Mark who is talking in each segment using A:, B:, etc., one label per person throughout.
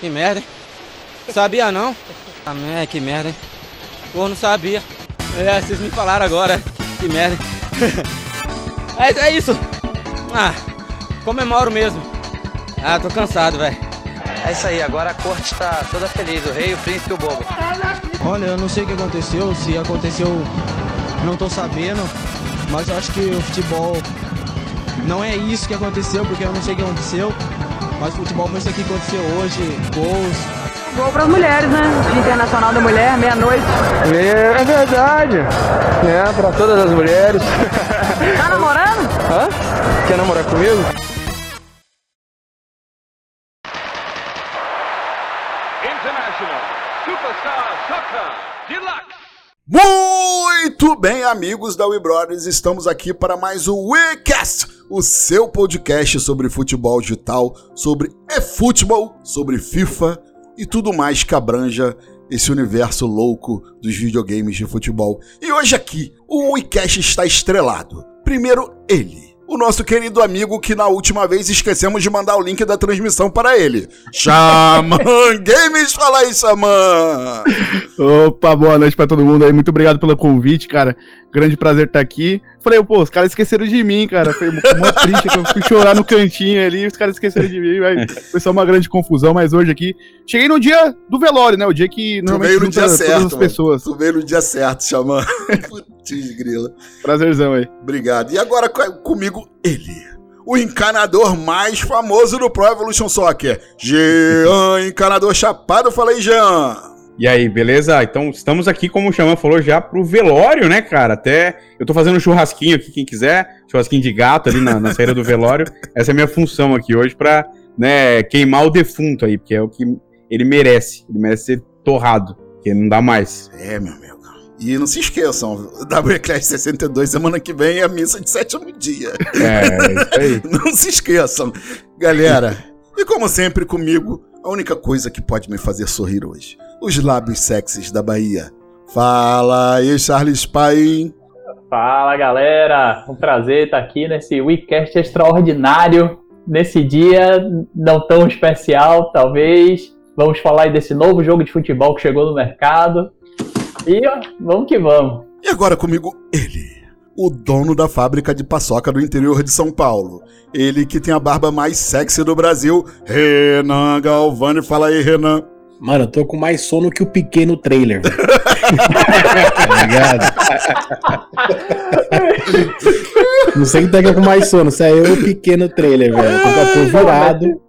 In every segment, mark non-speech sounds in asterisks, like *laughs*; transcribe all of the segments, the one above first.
A: Que merda, hein? Sabia não? Ah, é, que merda, hein? Pô, não sabia. É, vocês me falaram agora. Que merda. *laughs* é, é isso. Ah, comemoro mesmo. Ah, tô cansado, velho. É isso aí, agora a corte tá toda feliz, o rei, o príncipe e o bobo.
B: Olha, eu não sei o que aconteceu, se aconteceu, não tô sabendo, mas eu acho que o futebol não é isso que aconteceu, porque eu não sei o que aconteceu, mas futebol foi isso aqui que aconteceu hoje, gols,
C: Gol para as mulheres, né? Dia Internacional da Mulher, meia-noite.
D: É, é verdade. É, para todas as mulheres.
C: Tá namorando?
D: Hã? Quer namorar comigo?
E: Bem, amigos da We Brothers, estamos aqui para mais um WeCast, o seu podcast sobre futebol digital, sobre e-futebol, sobre FIFA e tudo mais que abranja esse universo louco dos videogames de futebol. E hoje aqui, o WeCast está estrelado. Primeiro, ele o nosso querido amigo que na última vez esquecemos de mandar o link da transmissão para ele. Xamã *laughs* Games, fala aí, Xamã!
F: Opa, boa noite para todo mundo aí, muito obrigado pelo convite, cara. Grande prazer estar aqui. Falei, pô, os caras esqueceram de mim, cara. Foi muito triste, eu fui chorar no cantinho ali, os caras esqueceram de mim. Foi só uma grande confusão, mas hoje aqui. Cheguei no dia do velório, né? O dia que
E: normalmente tu veio no dia certo,
F: as pessoas.
E: Tu veio no dia certo, Xamã. *laughs* Putz, grila.
F: Prazerzão aí.
E: Obrigado. E agora comigo, ele. O encanador mais famoso do Pro Evolution Soccer. Jean, encanador chapado. Fala aí, Jean.
G: E aí, beleza? Então, estamos aqui, como o Xamã falou, já pro velório, né, cara? Até eu tô fazendo um churrasquinho aqui, quem quiser, churrasquinho de gato ali na, na saída do velório. *laughs* Essa é a minha função aqui hoje pra, né, queimar o defunto aí, porque é o que ele merece. Ele merece ser torrado, porque não dá mais.
E: É, meu amigo. E não se esqueçam, WClass 62, semana que vem é a missa de sétimo dia.
G: É, isso aí. *laughs*
E: não se esqueçam. Galera, e como sempre comigo, a única coisa que pode me fazer sorrir hoje, os lábios sexys da Bahia. Fala aí, Charles Pai.
H: Fala, galera. Um prazer estar aqui nesse Weekcast extraordinário, nesse dia não tão especial, talvez. Vamos falar aí desse novo jogo de futebol que chegou no mercado e ó, vamos que vamos.
E: E agora comigo, ele. O dono da fábrica de paçoca do interior de São Paulo. Ele que tem a barba mais sexy do Brasil, Renan Galvani. Fala aí, Renan.
I: Mano, eu tô com mais sono que o pequeno trailer. *laughs* tá ligado? Não sei quem tá com mais sono, se é eu ou o pequeno trailer, velho. Eu tô virado.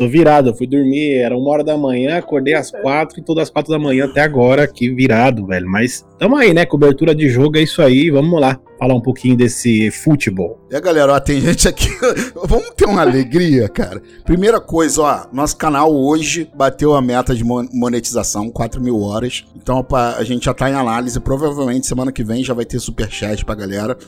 I: Tô virado, eu fui dormir, era uma hora da manhã, acordei às quatro e todas as quatro da manhã até agora aqui virado, velho. Mas tamo aí, né? Cobertura de jogo é isso aí, vamos lá falar um pouquinho desse futebol.
E: É, galera, ó, tem gente aqui. *laughs* vamos ter uma alegria, cara. Primeira coisa, ó, nosso canal hoje bateu a meta de monetização, 4 mil horas. Então, a gente já tá em análise. Provavelmente semana que vem já vai ter superchat pra galera.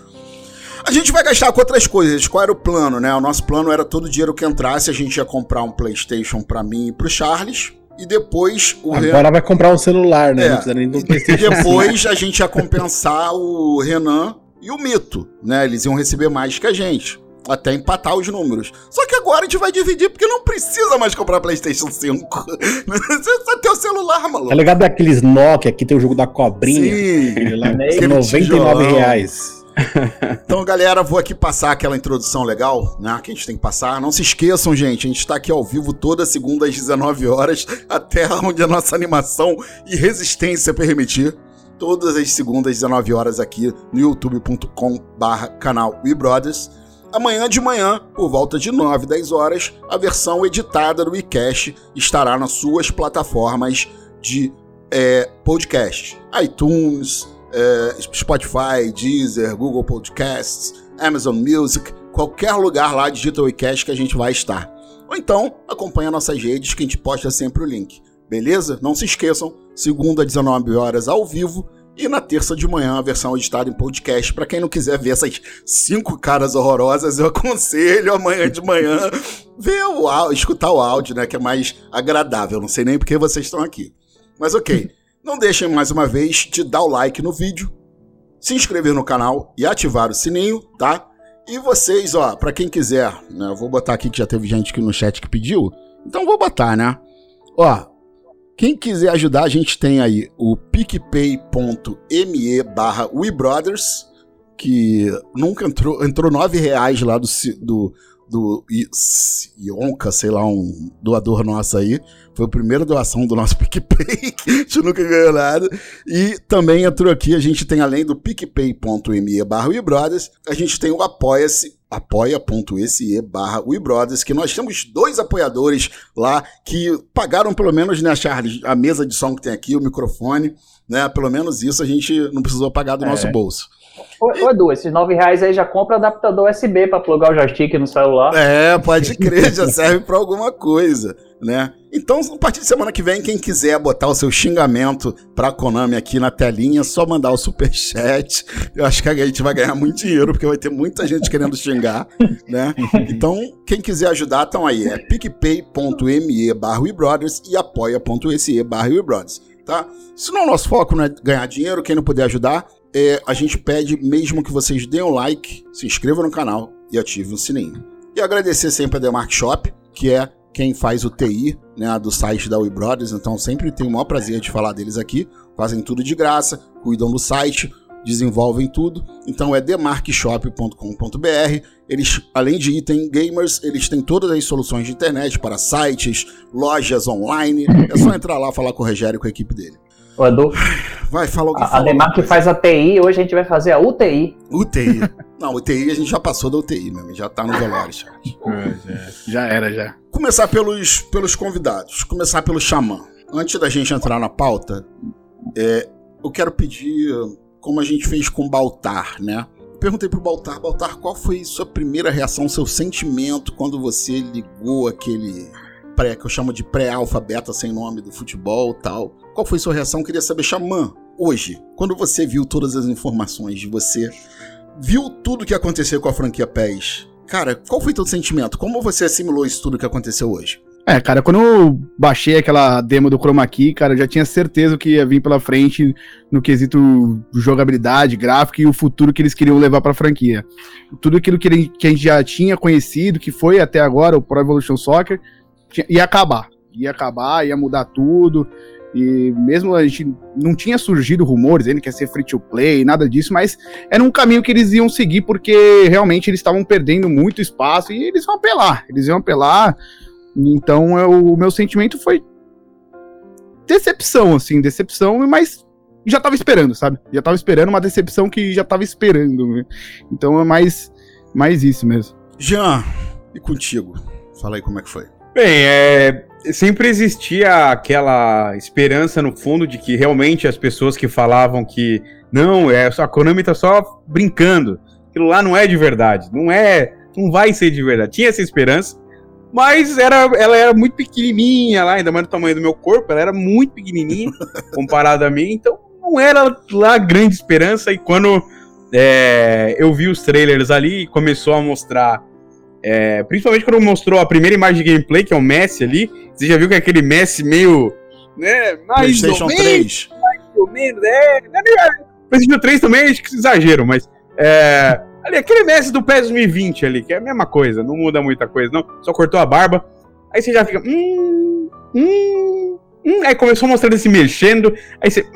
E: A gente vai gastar com outras coisas. Qual era o plano, né? O nosso plano era todo o dinheiro que entrasse, a gente ia comprar um PlayStation para mim e pro Charles. E depois
I: o Agora Renan... vai comprar um celular, né? É. Não precisa
E: nem do PlayStation. E depois a gente ia compensar o Renan e o Mito, né? Eles iam receber mais que a gente. Até empatar os números. Só que agora a gente vai dividir porque não precisa mais comprar PlayStation 5. Você só tem o celular, maluco.
I: Tá ligado daqueles Nokia que tem o jogo da cobrinha? Sim. Lá, 99 reais. *laughs*
E: então, galera, vou aqui passar aquela introdução legal, né? Que a gente tem que passar. Não se esqueçam, gente, a gente está aqui ao vivo toda segunda às 19 horas, *laughs* até onde a nossa animação e resistência permitir. Todas as segundas às 19 horas aqui no youtube.com/barra canal WeBrothers. Amanhã de manhã, por volta de 9, 10 horas, a versão editada do WeCast estará nas suas plataformas de é, podcast. iTunes, é, Spotify, Deezer, Google Podcasts, Amazon Music, qualquer lugar lá digita o iCast que a gente vai estar. Ou então, acompanha nossas redes que a gente posta sempre o link. Beleza? Não se esqueçam, segunda, 19 horas ao vivo e na terça de manhã a versão editada em podcast. Para quem não quiser ver essas cinco caras horrorosas, eu aconselho amanhã de manhã ver o áudio, escutar o áudio, né, que é mais agradável. Não sei nem porque vocês estão aqui. Mas OK. Não deixem mais uma vez de dar o like no vídeo, se inscrever no canal e ativar o sininho, tá? E vocês, ó, para quem quiser, né, eu vou botar aqui que já teve gente aqui no chat que pediu, então vou botar, né? Ó, quem quiser ajudar, a gente tem aí o picpay.me barra WeBrothers, que nunca entrou, entrou nove reais lá do, do, do Ionca, sei lá, um doador nosso aí. Foi a primeira doação do nosso *laughs* PicPay, que a gente nunca ganhou nada. E também entrou aqui, a gente tem além do picpay.me barra WeBrothers, a gente tem o Apoia-se, apoia.se barra WeBrothers, que nós temos dois apoiadores lá que pagaram pelo menos, né, Charles, a mesa de som que tem aqui, o microfone, né, pelo menos isso a gente não precisou pagar do
H: É.
E: nosso bolso.
H: Ô, Edu, esses 9 reais aí já compra adaptador USB pra plugar o joystick no celular.
E: É, pode crer, já serve pra alguma coisa, né? Então, a partir de semana que vem, quem quiser botar o seu xingamento pra Konami aqui na telinha, é só mandar o superchat. Eu acho que a gente vai ganhar muito dinheiro, porque vai ter muita gente querendo xingar, né? Então, quem quiser ajudar, estão aí. É picpay.me barra WeBrothers e apoia.se barra WeBrothers, tá? Se não é nosso foco, não é ganhar dinheiro, quem não puder ajudar, é, a gente pede mesmo que vocês deem o like, se inscrevam no canal e ativem o sininho. E agradecer sempre a Demark Shop, que é quem faz o TI né, do site da We Brothers, então sempre tenho o maior prazer de falar deles aqui. Fazem tudo de graça, cuidam do site, desenvolvem tudo. Então é demarkshop.com.br. Eles, além de item gamers, eles têm todas as soluções de internet para sites, lojas online. É só entrar lá falar com o Rogério e com a equipe dele.
H: Ô, Edu,
E: Vai, fala alguém.
H: a,
E: alguma coisa.
H: faz a TI, hoje a gente vai fazer a UTI.
E: UTI. Não, UTI a gente já passou da UTI mesmo, já tá no velório, Charles.
F: Já era, já.
E: Começar pelos, pelos convidados, começar pelo Xamã. Antes da gente entrar na pauta, é, eu quero pedir, como a gente fez com o Baltar, né? Perguntei pro Baltar, Baltar, qual foi sua primeira reação, seu sentimento quando você ligou aquele pré, que eu chamo de pré-alfabeta sem nome do futebol e tal? Qual foi sua reação? Queria saber, Xamã, hoje, quando você viu todas as informações de você, viu tudo que aconteceu com a franquia PES, cara, qual foi teu sentimento? Como você assimilou isso tudo que aconteceu hoje?
F: É, cara, quando eu baixei aquela demo do Chroma Key, cara, eu já tinha certeza que ia vir pela frente no quesito jogabilidade, gráfico e o futuro que eles queriam levar pra franquia. Tudo aquilo que, a gente já tinha conhecido, que foi até agora o Pro Evolution Soccer, ia acabar. Ia acabar, ia mudar tudo. E mesmo a gente não tinha surgido rumores dizendo que ia ser free to play, nada disso, mas era um caminho que eles iam seguir porque realmente eles estavam perdendo muito espaço e eles iam apelar. Eles iam apelar. Então eu- o meu sentimento foi decepção, assim, decepção, mas já tava esperando, sabe? Já tava esperando uma decepção que já tava esperando. né? Então é mais, mais isso mesmo.
E: Jean, e contigo? Fala aí como é que foi.
G: Bem, é, sempre existia aquela esperança no fundo de que realmente as pessoas que falavam que não, é a Konami tá só brincando, aquilo lá não é de verdade, não é, não vai ser de verdade. Tinha essa esperança, mas era, ela era muito pequenininha lá, ainda mais do tamanho do meu corpo, ela era muito pequenininha *laughs* comparada a mim, então não era lá grande esperança. E quando é, eu vi os trailers ali e começou a mostrar é, principalmente quando mostrou a primeira imagem de gameplay, que é o Messi ali. Você já viu que é aquele Messi meio. Né, mais
E: PlayStation
G: menos,
E: 3.
G: mais ou menos, é. né, PlayStation 3 também acho que exagero, mas. É, ali, aquele Messi do PES 2020 ali, que é a mesma coisa, não muda muita coisa, não. Só cortou a barba. Aí você já fica. Hum. Hum. Hum, aí começou a mostrar ele se mexendo. Aí você.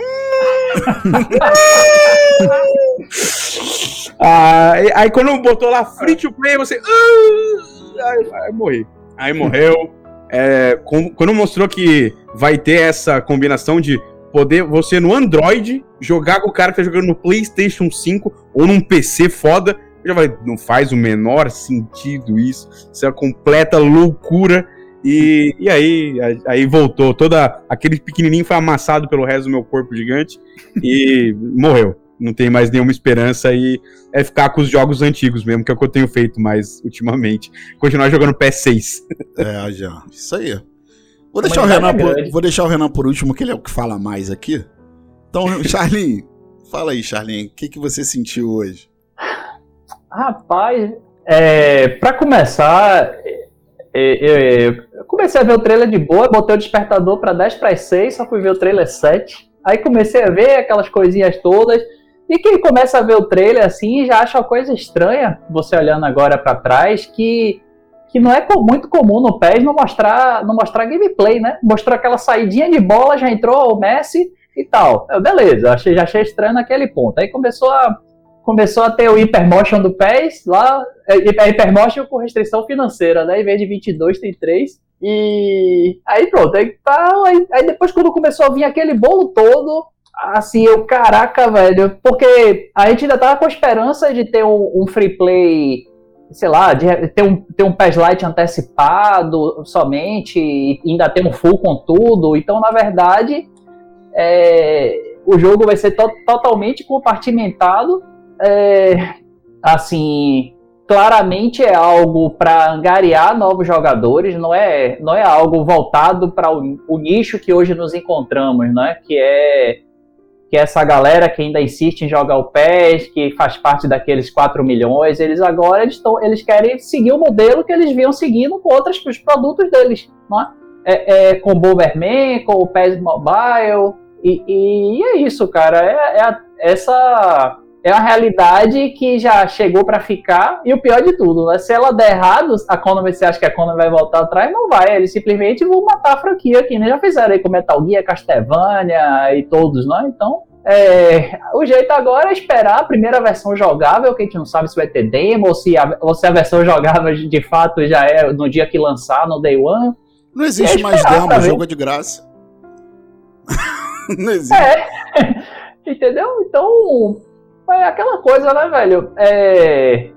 G: Ah, *laughs* aí, aí quando botou lá free to play, você. "Ah", aí, aí morri. Aí morreu. É, com- quando mostrou que vai ter essa combinação de poder você no Android jogar com o cara que tá jogando no PlayStation 5 ou num PC foda, eu já falei, não faz o menor sentido isso. Isso é uma completa loucura. E, e aí, aí voltou. Toda aquele pequenininho foi amassado pelo resto do meu corpo gigante e morreu. Não tem mais nenhuma esperança e é ficar com os jogos antigos mesmo, que é o que eu tenho feito mais ultimamente. Continuar jogando PS6.
E: É, Jean. Isso aí. Vou deixar, o Renan por, vou deixar o Renan por último, que ele é o que fala mais aqui. Então, *laughs* Charlinho, fala aí, Charlinho, o que, que você sentiu hoje?
H: Rapaz, é, pra começar, é, é, eu comecei a ver o trailer de boa, botei o despertador pra 10 para 6, só fui ver o trailer 7. Aí comecei a ver aquelas coisinhas todas. E quem começa a ver o trailer assim já acha uma coisa estranha, você olhando agora pra trás, que que não é muito comum no PES não mostrar, não mostrar gameplay, né? Mostrou aquela saidinha de bola, já entrou o Messi e tal. Eu, beleza, achei, já achei estranho naquele ponto. Aí começou a, começou a ter o Hypermotion do PES lá, é Hypermotion com restrição financeira, né? Em vez de 22 tem 3. E aí pronto, aí, tá, aí, aí depois quando começou a vir aquele bolo todo, assim, eu, caraca, velho, porque a gente ainda tava com esperança de ter um, um free play, sei lá, de ter um, ter um PES Lite antecipado somente, e ainda ter um full com tudo, então na verdade é, o jogo vai ser to- totalmente compartimentado, é, assim, claramente é algo para angariar novos jogadores, não é, não é algo voltado para o, o nicho que hoje nos encontramos, né? Que é que essa galera que ainda insiste em jogar o PES, que faz parte daqueles 4 milhões, eles agora eles, tão, eles querem seguir o modelo que eles vinham seguindo com outros os produtos deles, não é? É, é, com o Bomberman, com o PES Mobile, e, e é isso, cara, é, é a- essa é a realidade que já chegou pra ficar, e o pior de tudo, né? Se ela der errado, a Konami, você acha que a Konami vai voltar atrás? Não vai, eles simplesmente vão matar a franquia aqui, né? Já fizeram aí com Metal Gear, Castlevania e todos, né? Então, é, o jeito agora é esperar a primeira versão jogável, que a gente não sabe se vai ter demo, ou se a, ou se a versão jogável *laughs* de fato já é no dia que lançar, no day one.
E: Não existe
H: É
E: mais demo, o jogo é de graça. *laughs* não existe.
H: É, *laughs* entendeu? Então, é aquela coisa, né, velho? É.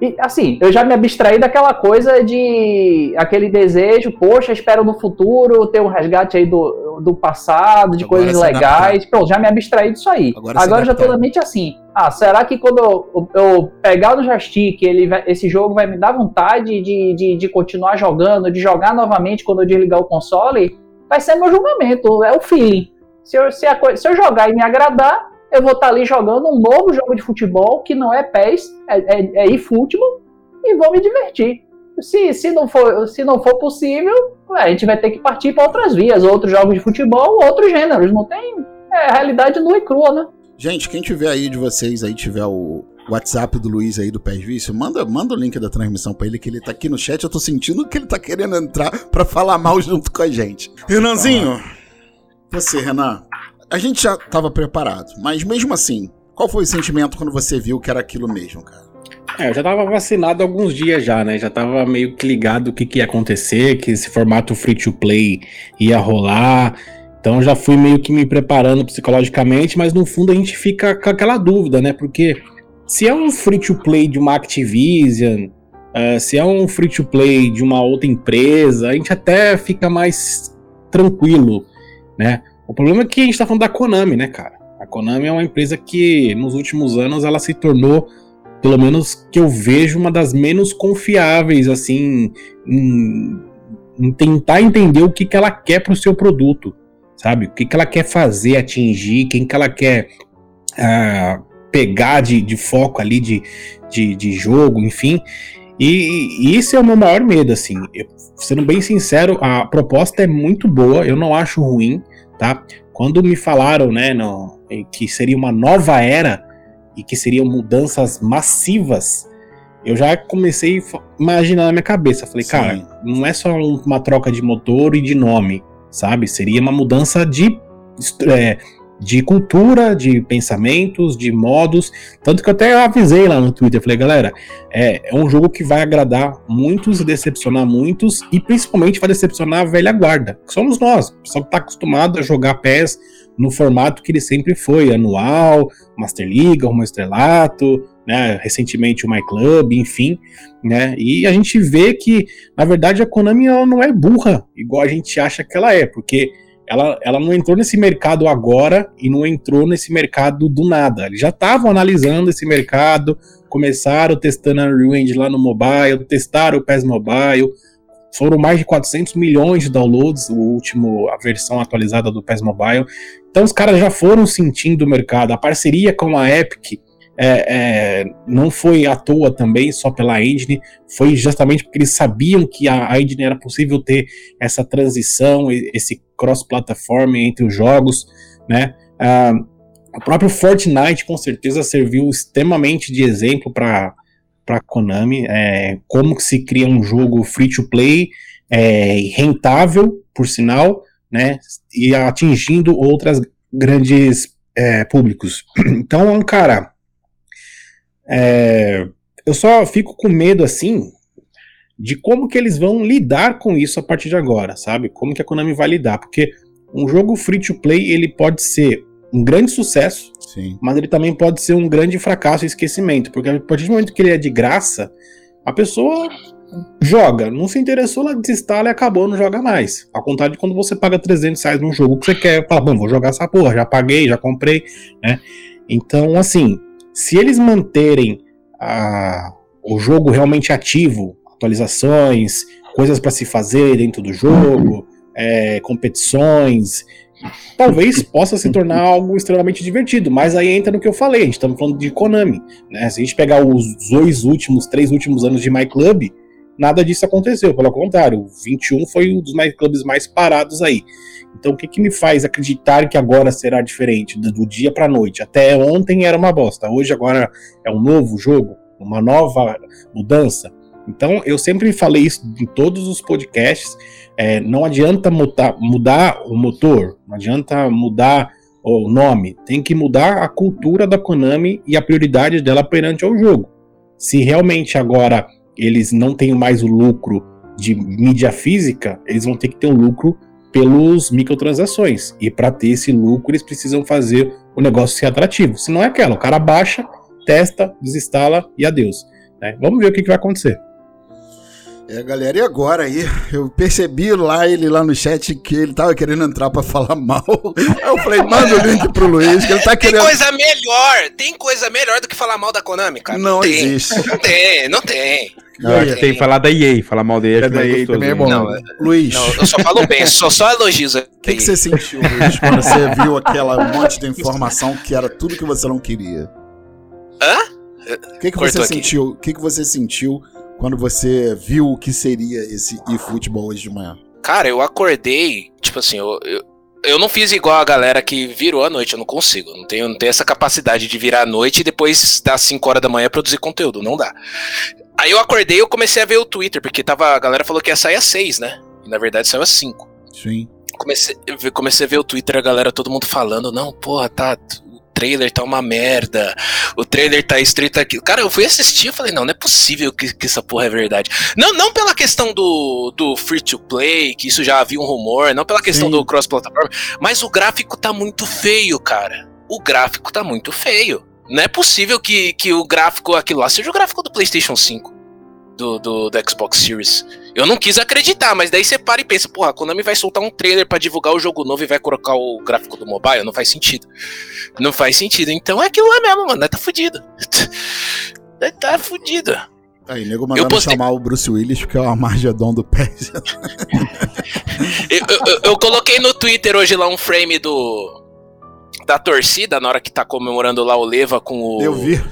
H: E, assim, eu já me abstraí daquela coisa de aquele desejo, poxa, espero no futuro ter um resgate aí do, do passado, de
E: Agora
H: coisas legais. Pronto, já me abstraí disso aí.
E: Agora
H: Agora já tô na mente assim. Ah, será que quando eu, eu pegar no joystick, ele vai- esse jogo vai me dar vontade de, de, de continuar jogando, de jogar novamente quando eu desligar o console? Vai ser meu julgamento, é o feeling. Se eu, se a se eu jogar e me agradar, eu vou estar ali jogando um novo jogo de futebol que não é PES, é, é, é eFootball, e vou me divertir. Se, se, não for, se não for possível, a gente vai ter que partir para outras vias, outros jogos de futebol, outros gêneros. Não tem. É a realidade nua e crua, né?
E: Gente, quem tiver aí de vocês aí, tiver o WhatsApp do Luiz aí do Pés Vício, manda, manda o link da transmissão pra ele, que ele tá aqui no chat. Eu tô sentindo que ele tá querendo entrar pra falar mal junto com a gente. Renanzinho, você, Renan, a gente já tava preparado, mas mesmo assim, qual foi o sentimento quando você viu que era aquilo mesmo, cara?
I: É, eu já tava vacinado alguns dias já, né? Já tava meio que ligado o que, que ia acontecer, que esse formato free to play ia rolar. Então já fui meio que me preparando psicologicamente, mas no fundo a gente fica com aquela dúvida, né? Porque se é um free to play de uma Activision, eh, se é um free to play de uma outra empresa, a gente até fica mais tranquilo, né? O problema é que a gente tá falando da Konami, né, cara? A Konami é uma empresa que nos últimos anos ela se tornou pelo menos que eu vejo uma das menos confiáveis, assim, em, em tentar entender o que, que ela quer pro seu produto, sabe? O que, que ela quer fazer, atingir, quem que ela quer ah, pegar de, de foco ali de, de, de jogo, enfim. E, e isso é o meu maior medo, assim. Eu, sendo bem sincero, a proposta é muito boa, eu não acho ruim, tá? Quando me falaram, né, no, que seria uma nova era e que seriam mudanças massivas, eu já comecei a imaginar na minha cabeça. Falei,
E: Sim.
I: cara, não é só um- uma troca de motor e de nome, sabe? Seria uma mudança de, é, de cultura, de pensamentos, de modos. Tanto que eu até avisei lá no Twitter. Falei, galera, é, é um jogo que vai agradar muitos decepcionar muitos, e principalmente vai decepcionar a velha guarda, que somos nós. Pessoal que tá acostumado a jogar PES no formato que ele sempre foi, anual, Master League, Rumo Estrelato, né, recentemente o My Club, enfim, né, e a gente vê que, na verdade, a Konami ela não é burra, igual a gente acha que ela é, porque ela, ela não entrou nesse mercado agora e não entrou nesse mercado do nada. Eles já estavam analisando esse mercado, começaram testando a Unreal Engine lá no mobile, testaram o PES Mobile, foram mais de 400 milhões de downloads, o último, a versão atualizada do PES Mobile. Então os caras já foram sentindo o mercado. A parceria com a Epic é, é, não foi à toa também, só pela engine, foi justamente porque eles sabiam que a, a engine era possível ter essa transição, esse cross-platform entre os jogos, né? Ah, o próprio Fortnite com certeza serviu extremamente de exemplo para para Konami, é, como que se cria um jogo free to play é, rentável, por sinal, né, e atingindo outras grandes é, públicos. *clears throat* Então, cara, é, eu só fico com medo assim de como que eles vão lidar com isso a partir de agora, sabe? Como que a Konami vai lidar, porque um jogo free to play ele pode ser um grande sucesso,
E: Sim.
I: mas ele também pode ser um grande fracasso e esquecimento, porque a partir do momento que ele é de graça, a pessoa joga, não se interessou, ela desinstala e acabou, não joga mais. Ao contrário de quando você paga 300 reais num jogo que você quer, fala, bom, vou jogar essa porra, já paguei, já comprei, né? Então, assim, se eles manterem a, o jogo realmente ativo, atualizações, coisas para se fazer dentro do jogo, é, competições, talvez possa se tornar algo extremamente divertido. Mas aí entra no que eu falei, a gente estamos falando de Konami. Né? Se a gente pegar os dois últimos, três últimos anos de My Club, nada disso aconteceu. Pelo contrário, o 21 foi um dos My Clubs mais parados aí. Então o que, que me faz acreditar que agora será diferente do, do dia para noite? Até ontem era uma bosta, hoje agora é um novo jogo, uma nova mudança. Então eu sempre falei isso em todos os podcasts. É, não adianta mudar, mudar o motor, não adianta mudar o nome, tem que mudar a cultura da Konami e a prioridade dela perante ao jogo. Se realmente agora eles não têm mais o lucro de mídia física, eles vão ter que ter um lucro pelos microtransações. E para ter esse lucro, eles precisam fazer o negócio ser atrativo. Se não é aquela, o cara baixa, testa, desinstala e adeus. Né? Vamos ver o que, que vai acontecer.
E: É, galera, e agora aí? Eu percebi lá ele lá no chat que ele tava querendo entrar pra falar mal. Aí eu falei, manda o link pro Luiz, que ele tá
J: Tem
E: querendo.
J: coisa melhor, tem coisa melhor do que falar mal da Konami, cara.
E: Não
J: tem.
E: existe.
J: Não tem, não tem.
G: Eu acho que tem que falar da EA, falar mal da EA. acho
F: da EA também é
G: né?
F: bom.
J: Não, é-
E: Luiz,
J: não, eu só falo bem, só, só elogios.
E: o que, que você sentiu, Luiz, quando você viu aquela monte de informação que era tudo que você não queria?
J: Hã?
E: O que, que
J: Cortou
E: você sentiu? O que, que você sentiu quando você viu o que seria esse eFootball hoje de manhã?
J: Cara, eu acordei, tipo assim, eu, eu, eu não fiz igual a galera que virou à noite, eu não consigo. Não tenho, não tenho essa capacidade de virar à noite e depois das 5 horas da manhã produzir conteúdo, não dá. Aí eu acordei e eu comecei a ver o Twitter, porque tava, a galera falou que ia sair às 6, né? E na verdade saiu às 5.
E: Sim.
J: comecei, comecei a ver o Twitter, a galera, todo mundo falando, não, porra, tá. O trailer tá uma merda. O trailer tá estreito aqui. Cara, eu fui assistir e falei, não, não é possível que, que essa porra é verdade. Não, não pela questão do, do free to play, que isso já havia um rumor, não pela questão
E: Sim.
J: do cross-plataforma, mas o gráfico tá muito feio, cara. O gráfico tá muito feio. Não é possível que, que o gráfico, aquilo lá, seja o gráfico do PlayStation 5. Do, do, do Xbox Series. Eu não quis acreditar, mas daí você para e pensa, porra, a Konami vai soltar um trailer pra divulgar o jogo novo e vai colocar o gráfico do mobile? Não faz sentido. Não faz sentido. Então é aquilo lá mesmo, mano. Nós tá fudido. *laughs* Nós tá fudido.
E: Aí, nego mandando
J: postei-
E: chamar o Bruce Willis, que é o Armagedon do PES. *laughs*
J: Eu, eu- eu- eu coloquei no Twitter hoje lá um frame do. Da torcida, na hora que tá comemorando lá o Leva com o.
E: Eu vi.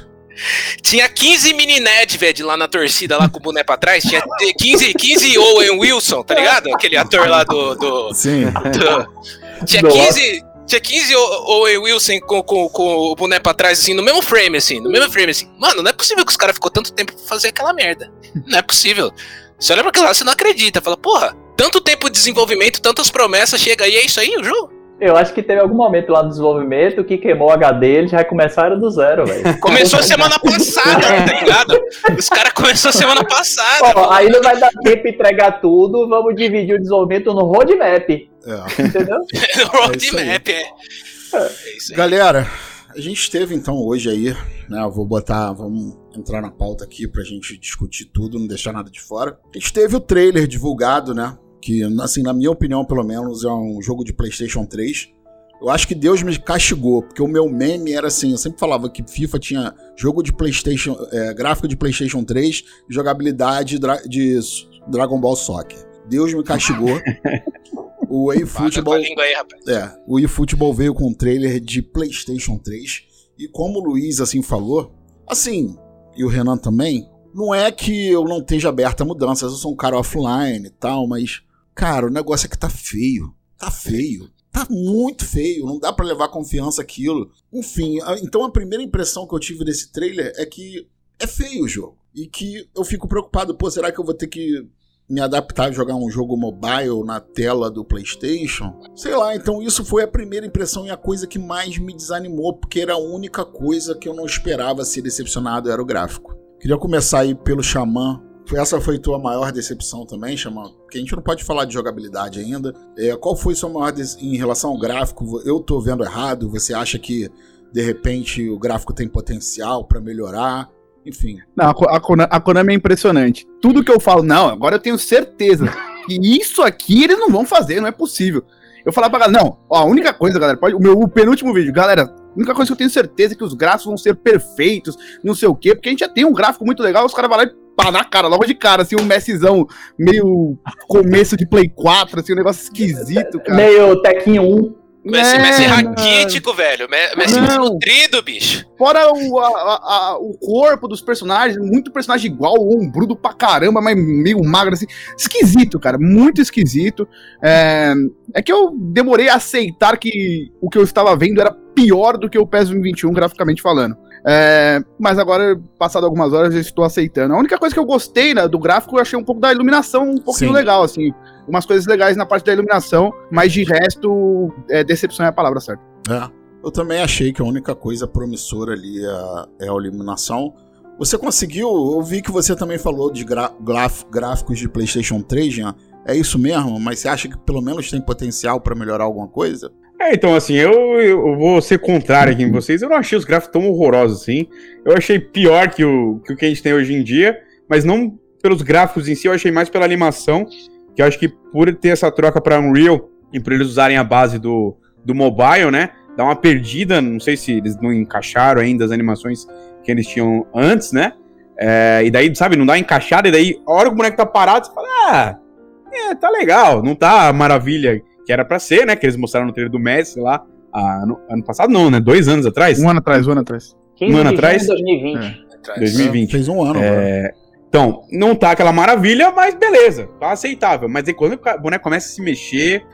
J: Tinha 15 mini Nedved lá na torcida, lá com o boné pra trás. Tinha 15, 15 Owen Wilson, tá ligado? Aquele ator lá do- do,
E: Sim.
J: Do- Tinha
I: Nossa.
J: 15. Tinha 15 O- Owen Wilson com, com, com o boné pra trás, assim, no mesmo frame, assim, no mesmo frame, assim. Mano, não é possível que os caras ficou tanto tempo pra fazer aquela merda. Não é possível. Você olha pra aquilo lá, você não acredita. Fala, porra, tanto tempo de desenvolvimento, tantas promessas, chega aí, é isso aí o jogo?
H: Eu acho que teve algum momento lá no desenvolvimento que queimou o HD, eles já começaram do zero, velho. *laughs*
J: Começou semana passada, tá ligado? Os caras começaram semana passada.
H: Ó, aí não vai dar tempo de entregar tudo, vamos dividir o desenvolvimento no roadmap,
E: É.
H: entendeu? *laughs*
J: No roadmap, é. É isso aí.
E: Galera, a gente teve então hoje aí, né? Eu vou botar, vamos entrar na pauta aqui pra gente discutir tudo, não deixar nada de fora. A gente teve o trailer divulgado, né? Que, assim, na minha opinião, pelo menos, é um jogo de PlayStation 3. Eu acho que Deus me castigou, porque o meu meme era assim: eu sempre falava que FIFA tinha jogo de PlayStation, é, gráfico de PlayStation 3 e jogabilidade dra- de Dragon Ball Soccer. Deus me castigou. *laughs* o eFootball. É, o eFootball veio com um trailer de PlayStation 3 e como o Luiz assim falou, assim, e o Renan também, não é que eu não esteja aberto a mudanças, eu sou um cara offline e tal, mas cara, o negócio é que tá feio. Tá feio. Tá muito feio, não dá pra levar confiança aquilo. Enfim, a- então a primeira impressão que eu tive desse trailer é que é feio o jogo. e que eu fico preocupado, pô, será que eu vou ter que me adaptar a jogar um jogo mobile na tela do PlayStation? Sei lá, então isso foi a primeira impressão e a coisa que mais me desanimou, porque era a única coisa que eu não esperava ser decepcionado era o gráfico. Queria começar aí pelo Xamã. Essa foi tua maior decepção também, Xamã? Porque a gente não pode falar de jogabilidade ainda. É, qual foi sua maior em relação ao gráfico? Eu tô vendo errado? Você acha que de repente o gráfico tem potencial para melhorar? Enfim.
F: Não, a, Ko- a Kona- a Konami é impressionante. Tudo que eu falo, não, agora eu tenho certeza que isso aqui eles não vão fazer, não é possível. Eu falava pra galera, não, ó, a única coisa, galera, pode, o meu o penúltimo vídeo, galera, a única coisa que eu tenho certeza é que os gráficos vão ser perfeitos, não sei o quê, porque a gente já tem um gráfico muito legal, os caras vão lá e pá, na cara, logo de cara, assim, um Messizão meio começo de Play 4, assim, um negócio esquisito, cara.
H: Meio Tequinho 1.
J: Messi,
F: É,
J: Messi
F: mano.
J: raquítico, velho. Me- Messi nutrido, bicho.
F: Fora o, a- a- a- o corpo dos personagens, muito personagem igual, ombrudo pra caramba, mas meio magro assim. Esquisito, cara, muito esquisito. É, é que eu demorei a aceitar que o que eu estava vendo era pior do que o PES 2021, graficamente falando. É, mas agora, passado algumas horas, eu estou aceitando. A única coisa que eu gostei né, do gráfico, eu achei um pouco da iluminação um pouquinho
E: Sim.
F: legal, assim. Umas coisas legais na parte da iluminação, mas de resto, é, decepção é a palavra certa.
E: É. Eu também achei que a única coisa promissora ali é, é a iluminação. Você conseguiu, eu vi que você também falou de gráficos de PlayStation 3, Jean. É isso mesmo? Mas você acha que pelo menos tem potencial para melhorar alguma coisa?
G: É, então, assim, eu, eu vou ser contrário aqui em vocês. Eu não achei os gráficos tão horrorosos assim. Eu achei pior que o, que o que a gente tem hoje em dia, mas não pelos gráficos em si, eu achei mais pela animação. Que eu acho que por ter essa troca para Unreal e por eles usarem a base do, do mobile, né? Dá uma perdida. Não sei se eles não encaixaram ainda as animações que eles tinham antes, né? É, e daí, sabe, não dá encaixada, e daí, a hora que o boneco tá parado, você fala, ah, é, tá legal, não tá maravilha que era pra ser, né? Que eles mostraram no trailer do Messi lá, ah, ano, ano passado não, né? Dois anos atrás?
F: Um ano atrás, um ano atrás.
H: 15
G: Um ano atrás?
H: de 2020.
G: 2020.
E: Fez um ano.
G: É, então, não tá aquela maravilha, mas beleza, tá aceitável. Mas aí quando o boneco começa a se mexer,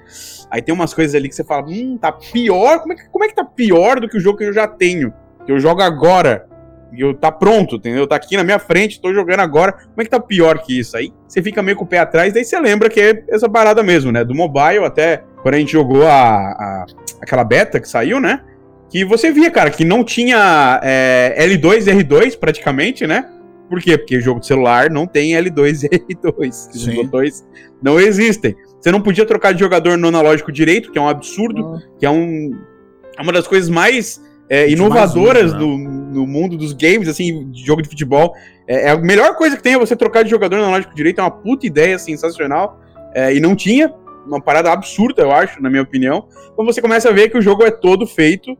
G: aí tem umas coisas ali que você fala, hum, tá pior. Como é que, como é que tá pior do que o jogo que eu já tenho? Que eu jogo agora. E eu tá pronto, entendeu? Tá aqui na minha frente, tô jogando agora. Como é que tá pior que isso? Aí você fica meio com o pé atrás, daí você lembra que é essa parada mesmo, né? Do mobile até quando a gente jogou a, a- aquela beta que saiu, né? Que você via, cara, que não tinha é, L2 e R2 praticamente, né? Por quê? Porque jogo de celular não tem L2 e R2. Os botões não existem. Você não podia trocar de jogador no analógico direito, que é um absurdo, que é um é uma das coisas mais é,
E: De
G: inovadoras
E: mais uso,
G: no, no mundo dos games, assim, de jogo de futebol. É, é a melhor coisa que tem é você trocar de jogador no analógico direito, é uma puta ideia sensacional. É, e não tinha, uma parada absurda, eu acho, na minha opinião. Então você começa a ver que o jogo é todo feito.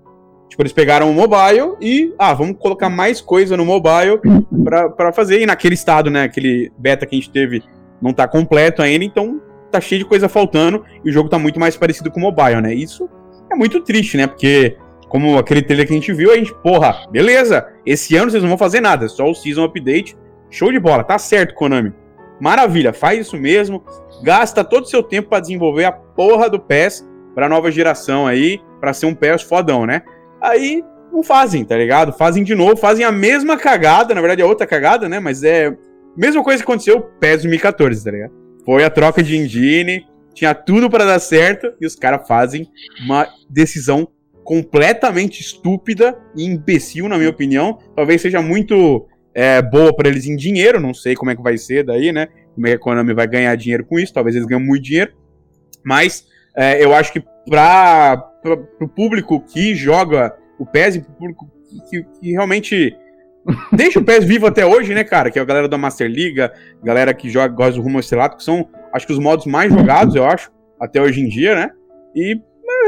G: Tipo, eles pegaram o mobile e, ah, vamos colocar mais coisa no mobile pra fazer. E naquele estado, né, aquele beta que a gente teve não tá completo ainda, então tá cheio de coisa faltando e o jogo tá muito mais parecido com o mobile, né? Isso é muito triste, né? Porque, como aquele trailer que a gente viu, a gente, porra, beleza, esse ano vocês não vão fazer nada, só o Season Update, show de bola, tá certo, Konami. Maravilha, faz isso mesmo, gasta todo o seu tempo pra desenvolver a porra do PES pra nova geração aí, pra ser um PES fodão, né? Aí não fazem, tá ligado? Fazem de novo, fazem a mesma cagada, na verdade é outra cagada, né? Mas é mesma coisa que aconteceu PES 2014, tá ligado? Foi a troca de engine, tinha tudo pra dar certo e os caras fazem uma decisão completamente estúpida e imbecil, na minha opinião. Talvez seja muito é, boa pra eles em dinheiro, não sei como é que vai ser daí, né? Como é que a Konami vai ganhar dinheiro com isso, talvez eles ganhem muito dinheiro. Mas é, eu acho que para o público que joga o PES, e pro público que, que realmente *laughs* deixa o PES vivo até hoje, né, cara? Que é a galera da Master League, galera que joga, gosta do Rumo Estrelato, que são, acho que os modos mais jogados, eu acho, até hoje em dia, né? E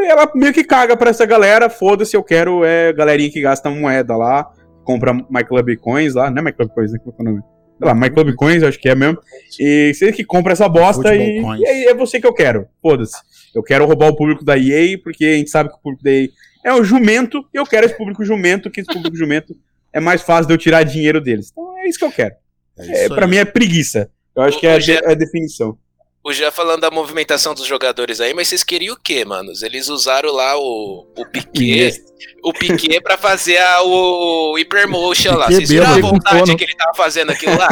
G: ela meio que caga pra essa galera, foda-se, eu quero é galerinha que gasta moeda lá, compra MyClub Coins lá, não é MyClub Coins, né? Qual que é o nome? Sei lá, MyClub Coins, acho que é mesmo. E você que compra essa bosta e, e aí é você que eu quero, foda-se. Eu quero roubar o público da EA, porque a gente sabe que o público da EA é o jumento, e eu quero esse público jumento, que esse público jumento é mais fácil de eu tirar dinheiro deles. Então é isso que eu quero.
E: É
G: É,
E: aí.
G: mim é preguiça. Eu acho que é a, de- é a definição.
J: O Jean falando da movimentação dos jogadores aí, mas vocês queriam o quê, manos? Eles usaram lá o, o Piquet, o Piquet pra fazer a, o Hypermotion lá. Vocês viram a vontade que ele tava fazendo aquilo lá?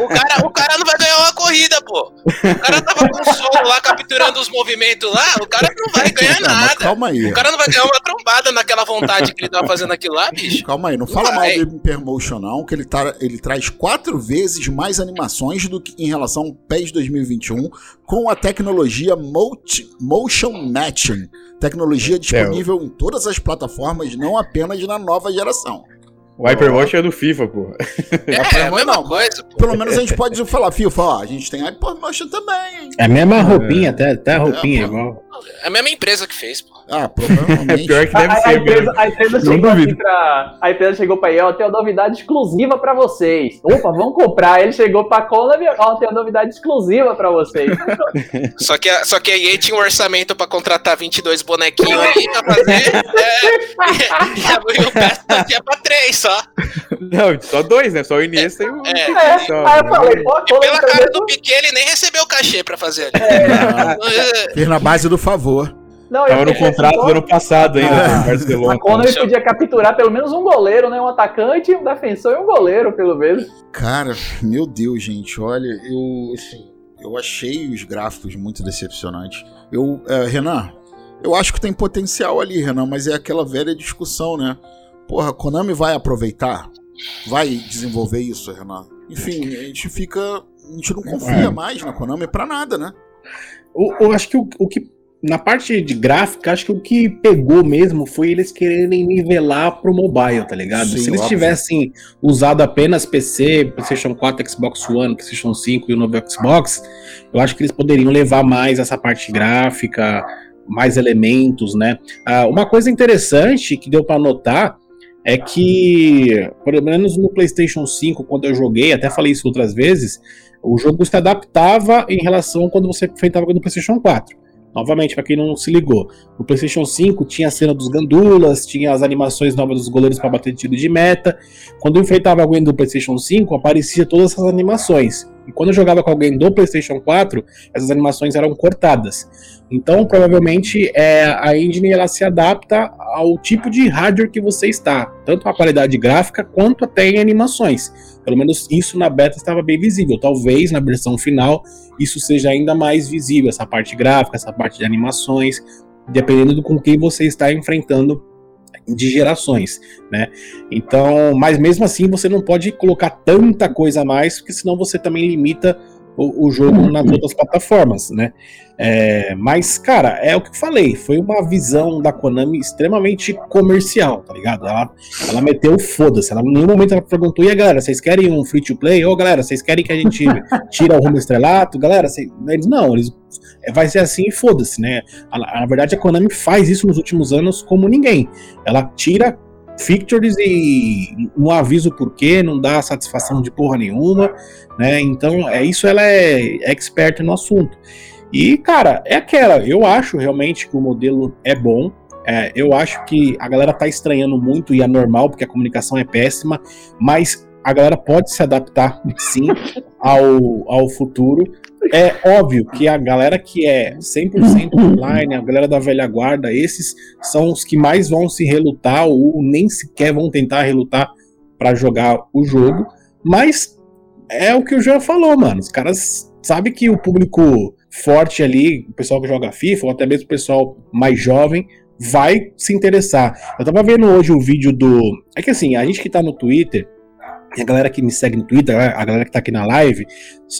J: O cara, o cara não vai ganhar uma corrida, pô. O cara tava com o solo lá, capturando os movimentos lá, o cara não vai ganhar nada.
E: calma aí.
J: O cara não vai ganhar uma trombada naquela vontade que ele tava fazendo aquilo lá, bicho.
E: Calma aí, não fala mal
J: vai.
E: do Hypermotion não, que ele, tá, ele traz quatro vezes mais animações do que em relação ao PES 2021 com a tecnologia Moti- Motion Matching. Tecnologia disponível em todas as plataformas, não apenas na nova geração.
G: O Hyperwatch é do FIFA, pô.
J: É, a mesma coisa.
E: Pelo menos a gente pode falar, FIFA, ó, a gente tem Hypermotion também.
I: É a mesma roupinha, até, até a roupinha igual.
J: É a mesma empresa que fez, pô.
E: Ah, provavelmente. *laughs*
G: Pior que
H: A,
G: deve
H: a- a
G: ser,
H: empresa,
G: mesmo.
H: a empresa chegou aqui pra. A empresa chegou pra ele, ó, tem uma novidade exclusiva pra vocês. Opa, vamos comprar. Ele chegou pra Konami, ó, tem uma novidade exclusiva pra vocês. *laughs*
J: Só que, a, só que a EA tinha um orçamento pra contratar 22 bonequinhos ali pra fazer. *laughs* é, e, a- e o PES só tinha pra 3 só.
G: Não, só dois, né? Só o Iniesta e o.
J: É.
H: É,
G: Só,
H: aí eu
G: né?
H: falei, pô, a
J: E pela cara
H: mesmo-
J: do Piquet, ele nem recebeu cachê pra fazer ali. É,
E: Fez na base do favor.
H: Não, eu
G: Tava no contrato do ano passado ainda,
E: Ah.
G: do Barcelona.
H: A Konami podia capturar pelo menos um goleiro, né? Um atacante, um defensor e um goleiro, pelo menos.
E: Cara, meu Deus, gente, olha, eu assim, eu achei os gráficos muito decepcionantes. Eu, é, Renan, eu acho que tem potencial ali, Renan, mas é aquela velha discussão, né? Porra, a Konami vai aproveitar? Vai desenvolver isso, Renan? Enfim, a gente fica. A gente não confia mais na Konami pra nada, né?
I: Eu, eu acho que o, o que. Na parte de gráfica, acho que o que pegou mesmo foi eles quererem nivelar pro mobile, tá ligado?
E: Sim,
I: Se eles
E: óbvio.
I: tivessem usado apenas PC, PlayStation 4, Xbox One, PlayStation 5 e o novo Xbox, eu acho que eles poderiam levar mais essa parte gráfica, mais elementos, né? Ah, uma coisa interessante que deu pra notar é que, pelo menos no PlayStation 5, quando eu joguei, até falei isso outras vezes, o jogo se adaptava em relação a quando você enfrentava no PlayStation 4. Novamente, pra quem não se ligou, no PlayStation 5 tinha a cena dos gandulas, tinha as animações novas dos goleiros para bater tiro de meta. Quando eu enfrentava alguém do PlayStation 5, aparecia todas essas animações. E quando eu jogava com alguém do PlayStation 4, essas animações eram cortadas. Então, provavelmente, é, a engine ela se adapta ao tipo de hardware que você está, tanto a qualidade gráfica quanto até em animações. Pelo menos isso na beta estava bem visível. Talvez na versão final isso seja ainda mais visível, essa parte gráfica, essa parte de animações, dependendo do com quem você está enfrentando de gerações, né? Então, mas mesmo assim você não pode colocar tanta coisa a mais, porque senão você também limita o, o jogo nas outras plataformas, né? É, mas, cara, é o que eu falei, foi uma visão da Konami extremamente comercial, tá ligado? Ela, ela meteu foda-se, ela em nenhum momento ela perguntou, e aí, galera, vocês querem um free to play? Ô, galera, vocês querem que a gente *laughs* tira o rumo estrelato? Galera, eles não, eles é, vai ser assim e foda-se, né? Na verdade, a Konami faz isso nos últimos anos como ninguém. Ela tira Fictures e não avisa o porquê, não dá satisfação de porra nenhuma, né? Então, é isso, ela é experta no assunto. E, cara, é aquela, eu acho realmente que o modelo é bom. é, eu acho que a galera tá estranhando muito e é normal, porque a comunicação é péssima, mas a galera pode se adaptar *laughs* sim ao, ao futuro. É óbvio que a galera que é 100% online, a galera da velha guarda, esses são os que mais vão se relutar ou nem sequer vão tentar relutar para jogar o jogo. Mas é o que o João falou, mano. Os caras sabem que o público forte ali, o pessoal que joga FIFA, ou até mesmo o pessoal mais jovem, vai se interessar. Eu tava vendo hoje o vídeo do. É que assim, a gente que tá no Twitter, a galera que me segue no Twitter, a galera que tá aqui na live,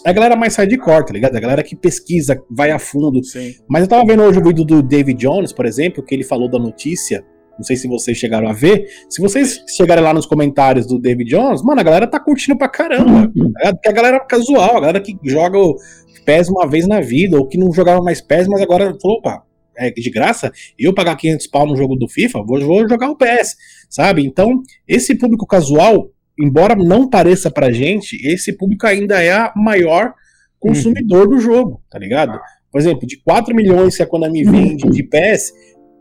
I: é a galera mais hardcore, tá ligado? A galera que pesquisa, vai a fundo. Mas eu tava vendo hoje o vídeo do David Jones, por exemplo, que ele falou da notícia. Não sei se vocês chegaram a ver. Se vocês chegarem lá nos comentários do David Jones, mano, a galera tá curtindo pra caramba. tá? *clears throat* Porque a galera casual, a galera que joga o PES uma vez na vida, ou que não jogava mais PES, mas agora falou, opa, é de graça, eu pagar 500 pau no jogo do FIFA, vou, vou jogar o PS, sabe? Então, esse público casual, embora não pareça pra gente, esse público ainda é a maior consumidor do jogo, tá ligado? Por exemplo, de 4 milhões que a Konami vende de PES,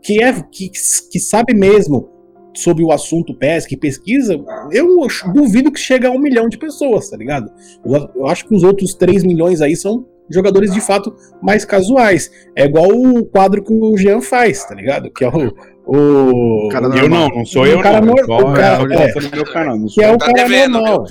I: que, é, que, que sabe mesmo sobre o assunto PES, que pesquisa, eu duvido que chegue a um milhão de pessoas, tá ligado? Eu, eu acho que os outros 3 milhões aí são jogadores de fato mais casuais. É igual o quadro que o Jean faz, tá ligado? Que é o. o
G: Cara eu não, não sou eu,
I: o cara
G: não.
I: nor- o cara-
G: é,
I: é,
G: meu canal, não
I: que é o cara
J: devendo,
I: normal.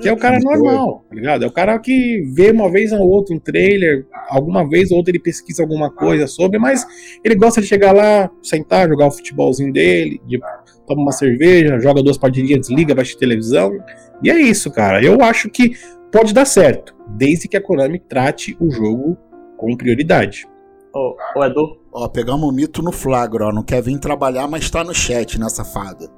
I: Que é o cara *laughs* normal, tá ligado? É o cara que vê uma vez ou outra um trailer, alguma vez ou outra ele pesquisa alguma coisa sobre, mas ele gosta de chegar lá, sentar, jogar o futebolzinho dele, de- toma uma cerveja, joga duas partidinhas, desliga, vai assistir televisão. E é isso, cara. Eu acho que pode dar certo, desde que a Konami trate o jogo com prioridade.
H: Ô, ô, Edu,
E: Ó, pegamos o mito no flagra, ó. Não quer vir trabalhar, mas tá no chat, né, safada?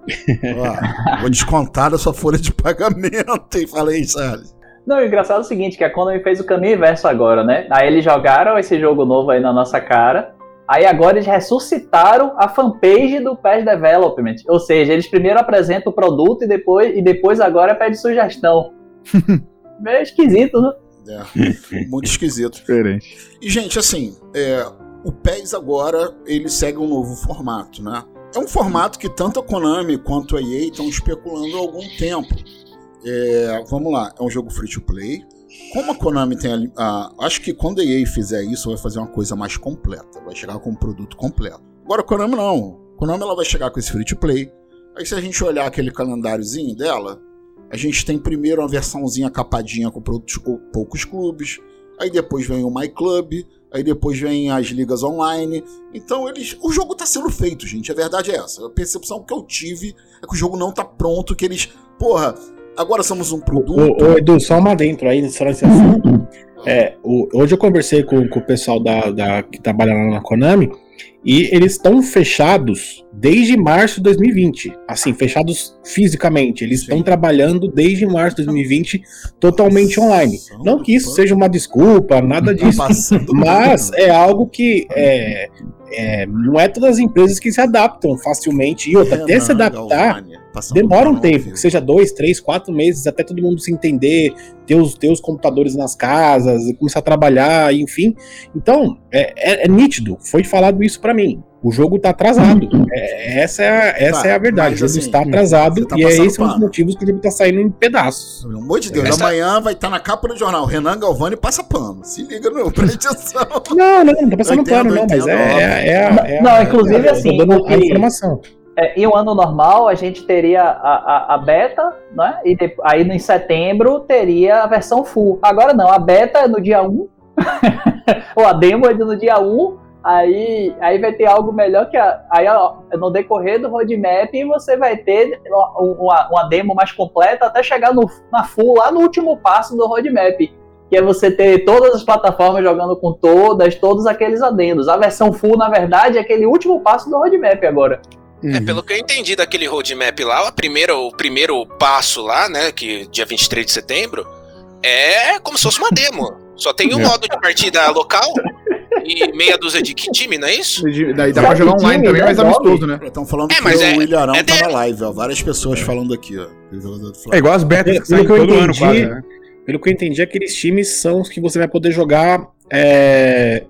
E: Ó, *laughs* vou descontar da sua folha de pagamento. E falei, Charles.
H: Não, o engraçado é o seguinte, que a Konami fez o caminho inverso agora, né? Aí eles jogaram esse jogo novo aí na nossa cara. Aí agora eles ressuscitaram a fanpage do PES Development. Ou seja, eles primeiro apresentam o produto e depois, e depois agora pede sugestão. *laughs* Meio esquisito, né?
E: É, muito esquisito.
F: Diferente.
E: E, gente, assim, é, o PES agora, ele segue um novo formato, né? É um formato que tanto a Konami quanto a EA estão especulando há algum tempo. É, vamos lá, é um jogo free to play. Como a Konami tem ali. a- acho que quando a EA fizer isso, vai fazer uma coisa mais completa. Vai chegar com um produto completo. Agora a Konami não. A Konami ela vai chegar com esse free to play. Aí se a gente olhar aquele calendáriozinho dela, a gente tem primeiro uma versãozinha capadinha com produtos com poucos clubes. Aí depois vem o My Club. Aí depois vem as ligas online. Então eles. O jogo tá sendo feito, gente. A verdade é essa. A percepção que eu tive é que o jogo não tá pronto, que eles. Porra, agora somos um produto.
I: Ô, ô, Edu, só uma dentro aí, só nesse assunto. É, o- hoje eu conversei com, com o pessoal da, da- que trabalha lá na Konami e eles estão fechados desde março de 2020. Assim, fechados fisicamente. Eles estão trabalhando desde março de 2020 totalmente online. Não que isso seja uma desculpa, nada *laughs* disso. Mas é algo que é, é, não é todas as empresas que se adaptam facilmente. E outra, até se
E: Renan
I: adaptar.
E: Passando
I: Demora um tempo,
E: viu?
I: que seja dois, três, quatro meses, até todo mundo se entender, ter os, ter os computadores nas casas, começar a trabalhar, enfim. Então, é, é- é nítido, foi falado isso pra mim. O jogo tá atrasado. *laughs* É, essa é a, essa
E: Tá,
I: é a verdade.
E: mas
I: o jogo
E: assim,
I: está atrasado
E: você tá
I: e é esse um dos motivos que o jogo tá saindo em pedaços.
E: Pelo amor de Deus,
J: Essa-
E: amanhã vai estar na capa do jornal. Renan Galvani passa pano. Se liga, não, *laughs* presta atenção.
I: Não, não, não tá passando
E: Eu entendo,
I: pano, não, mas é, é, é, a- é a-
H: Não, inclusive,
I: tô
H: assim,
I: dando a informação.
H: É, em um ano normal, a gente teria a, a, a beta, né? E de- aí em setembro teria a versão full. Agora não, a beta é no dia 1, *laughs* ou a demo é no dia 1, aí, aí vai ter algo melhor que a. Aí no decorrer do roadmap você vai ter uma, uma demo mais completa até chegar no, na full lá no último passo do roadmap. Que é você ter todas as plataformas jogando com todas, todos aqueles adendos. A versão full, na verdade, é aquele último passo do roadmap agora.
J: É, pelo que eu entendi daquele roadmap lá, a primeira, o primeiro passo lá, né, que dia 23 de setembro, é como se fosse uma demo. Só tem um
F: É.
J: modo de partida local e meia dúzia de time, não é isso?
F: Daí dá pra jogar online também, mas amistoso, né?
E: Estão falando
J: É,
E: que
J: mas
E: o
J: é-
E: William Arão
J: é
E: tá na live, ó. Várias pessoas falando aqui, ó. O.
G: É igual as betas que
I: Pelo
G: saem
I: que eu
G: todo ano
I: entendi,
G: quase, né?
I: Pelo que eu entendi, aqueles times são os que você vai poder jogar é,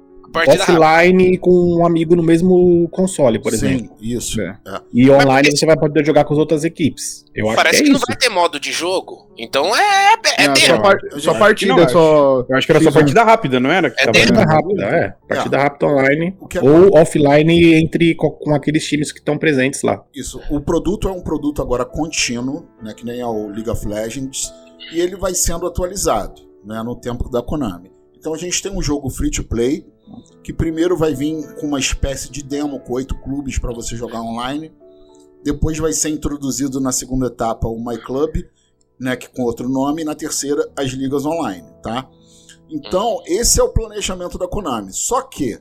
J: Partida rápida.
I: offline com um amigo no mesmo console, por exemplo.
E: Sim, isso.
F: É.
E: É.
I: E online você vai poder jogar com as outras equipes. Eu acho
J: Parece
I: que
J: que,
I: é
J: não
I: isso.
J: vai ter modo de jogo. Então é, é, é
F: Não, só, par-
E: Eu
F: só partida,
G: não,
F: só.
G: Eu acho que era só
F: um-
G: partida rápida, não era? Que
J: É.
I: Partida rápida, é. Partida rápida online.
E: Que é-
I: Ou offline entre co- com aqueles times que estão presentes lá.
E: Isso. O produto é um produto agora contínuo, né? Que nem é o League of Legends. E ele vai sendo atualizado, né? No tempo da Konami. Então a gente tem um jogo free to play. Que primeiro vai vir com uma espécie de demo com oito clubes para você jogar online. Depois vai ser introduzido na segunda etapa o My Club, né, que com outro nome, e na terceira as ligas online, tá? Então, esse é o planejamento da Konami. Só que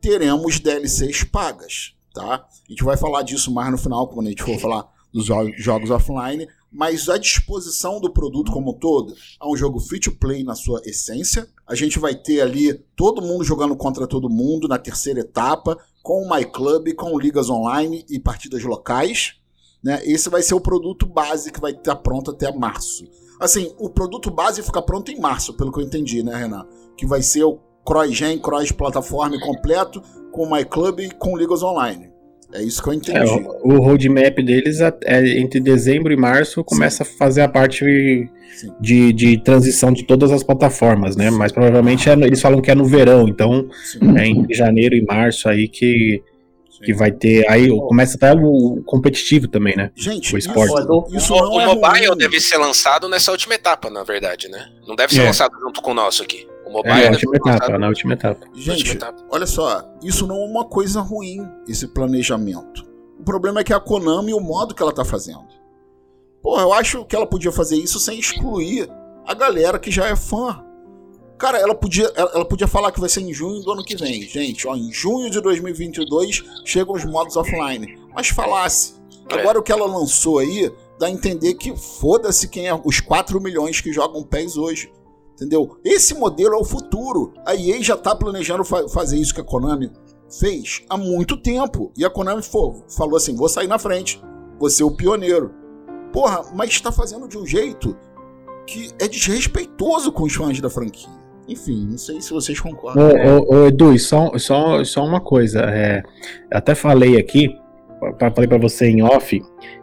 E: teremos DLCs pagas, tá? A gente vai falar disso mais no final, quando a gente for falar dos jo- jogos offline, mas a disposição do produto como um todo é um jogo free to play na sua essência. A gente vai ter ali todo mundo jogando contra todo mundo na terceira etapa, com o My Club, com ligas online e partidas locais. Né? Esse vai ser o produto base que vai estar pronto até março. Assim, o produto base fica pronto em março, pelo que eu entendi, né, Renan? Que vai ser o cross-gen, cross-plataforma completo, com o My Club e com ligas online. É isso que eu
I: É,
E: entendi.
I: o, o roadmap deles é, é entre dezembro e março começa a fazer a parte de, de transição de todas as plataformas, né? Mas provavelmente é eles falam que é no verão, então é entre janeiro e março aí que, que vai ter. Aí começa até o competitivo também, né?
E: Gente,
I: o esporte.
E: isso
J: o, o
E: é
J: mobile
E: ruim.
J: deve ser lançado nessa última etapa, na verdade, né? Não deve ser
I: É.
J: lançado junto com o nosso aqui. O mobile
I: É, na última
J: lançado
I: etapa, na última etapa.
E: Gente, olha só, isso não é uma coisa ruim, esse planejamento. O problema é que a Konami, o modo que ela tá fazendo. Porra, eu acho que ela podia fazer isso sem excluir a galera que já é fã. Cara, ela podia, ela, ela podia falar que vai ser em junho do ano que vem. Gente, ó, em junho de 2022 chegam os modos offline. Mas falasse. Agora o que ela lançou aí dá a entender que foda-se quem é os 4 milhões que jogam PES hoje. Entendeu? Esse modelo é o futuro. A EA já tá planejando fa- fazer isso que a Konami fez há muito tempo. E a Konami falou assim: vou sair na frente, vou ser o pioneiro. Porra, mas tá fazendo de um jeito que é desrespeitoso com os fãs da franquia. Enfim, não sei se vocês concordam.
I: Ô, ô, ô, Edu, só, só, só uma coisa. é, até falei aqui, falei pra você em off.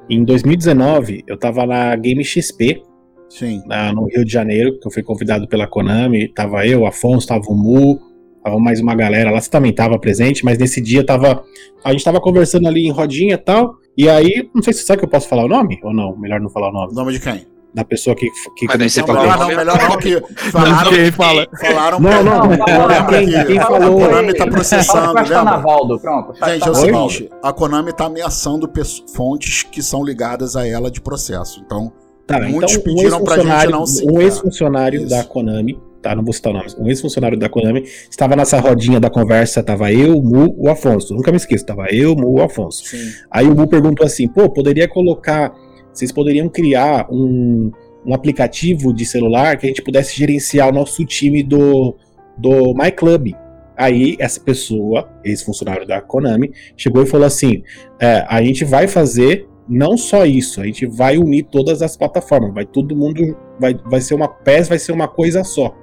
I: Em 2019, eu tava na Game XP.
E: Sim.
I: no Rio de Janeiro, que eu fui convidado pela Konami. Tava eu, o Afonso, tava o Mu, tava mais uma galera lá. Você também tava presente, mas nesse dia tava. A gente tava conversando ali em rodinha e tal. E aí, não sei se sabe que eu posso falar o nome ou não. Melhor não falar o nome.
E: O nome de quem?
I: Da pessoa que, que
J: Mas daí você
I: a
E: Não,
J: nome.
E: melhor não, que falaram,
F: Quem fala?
E: falaram
I: Não,
E: pra-
I: não, não, quem-
E: que
I: quem
E: a
I: falou-
E: Konami tá processando?
C: Navaldo, pronto.
E: Gente, é o seguinte, a Konami tá ameaçando fontes que são ligadas a ela de processo. Então,
I: Tá,
E: muitos
I: então um
E: pediram pra gente
I: ex-funcionário
E: não
I: um ex-funcionário da Konami, tá? Não vou citar nomes. Um ex-funcionário da Konami estava nessa rodinha da conversa, tava eu, o Mu, o Afonso. Nunca me esqueço, tava eu, o Mu, o Afonso. Aí o Mu perguntou assim: pô, poderia colocar. Vocês poderiam criar um, um aplicativo de celular que a gente pudesse gerenciar o nosso time do, do My Club. Aí essa pessoa, ex-funcionário da Konami, chegou e falou assim: é, a gente vai fazer não só isso, a gente vai unir todas as plataformas, vai todo mundo, vai, vai ser uma PES, vai ser uma coisa só.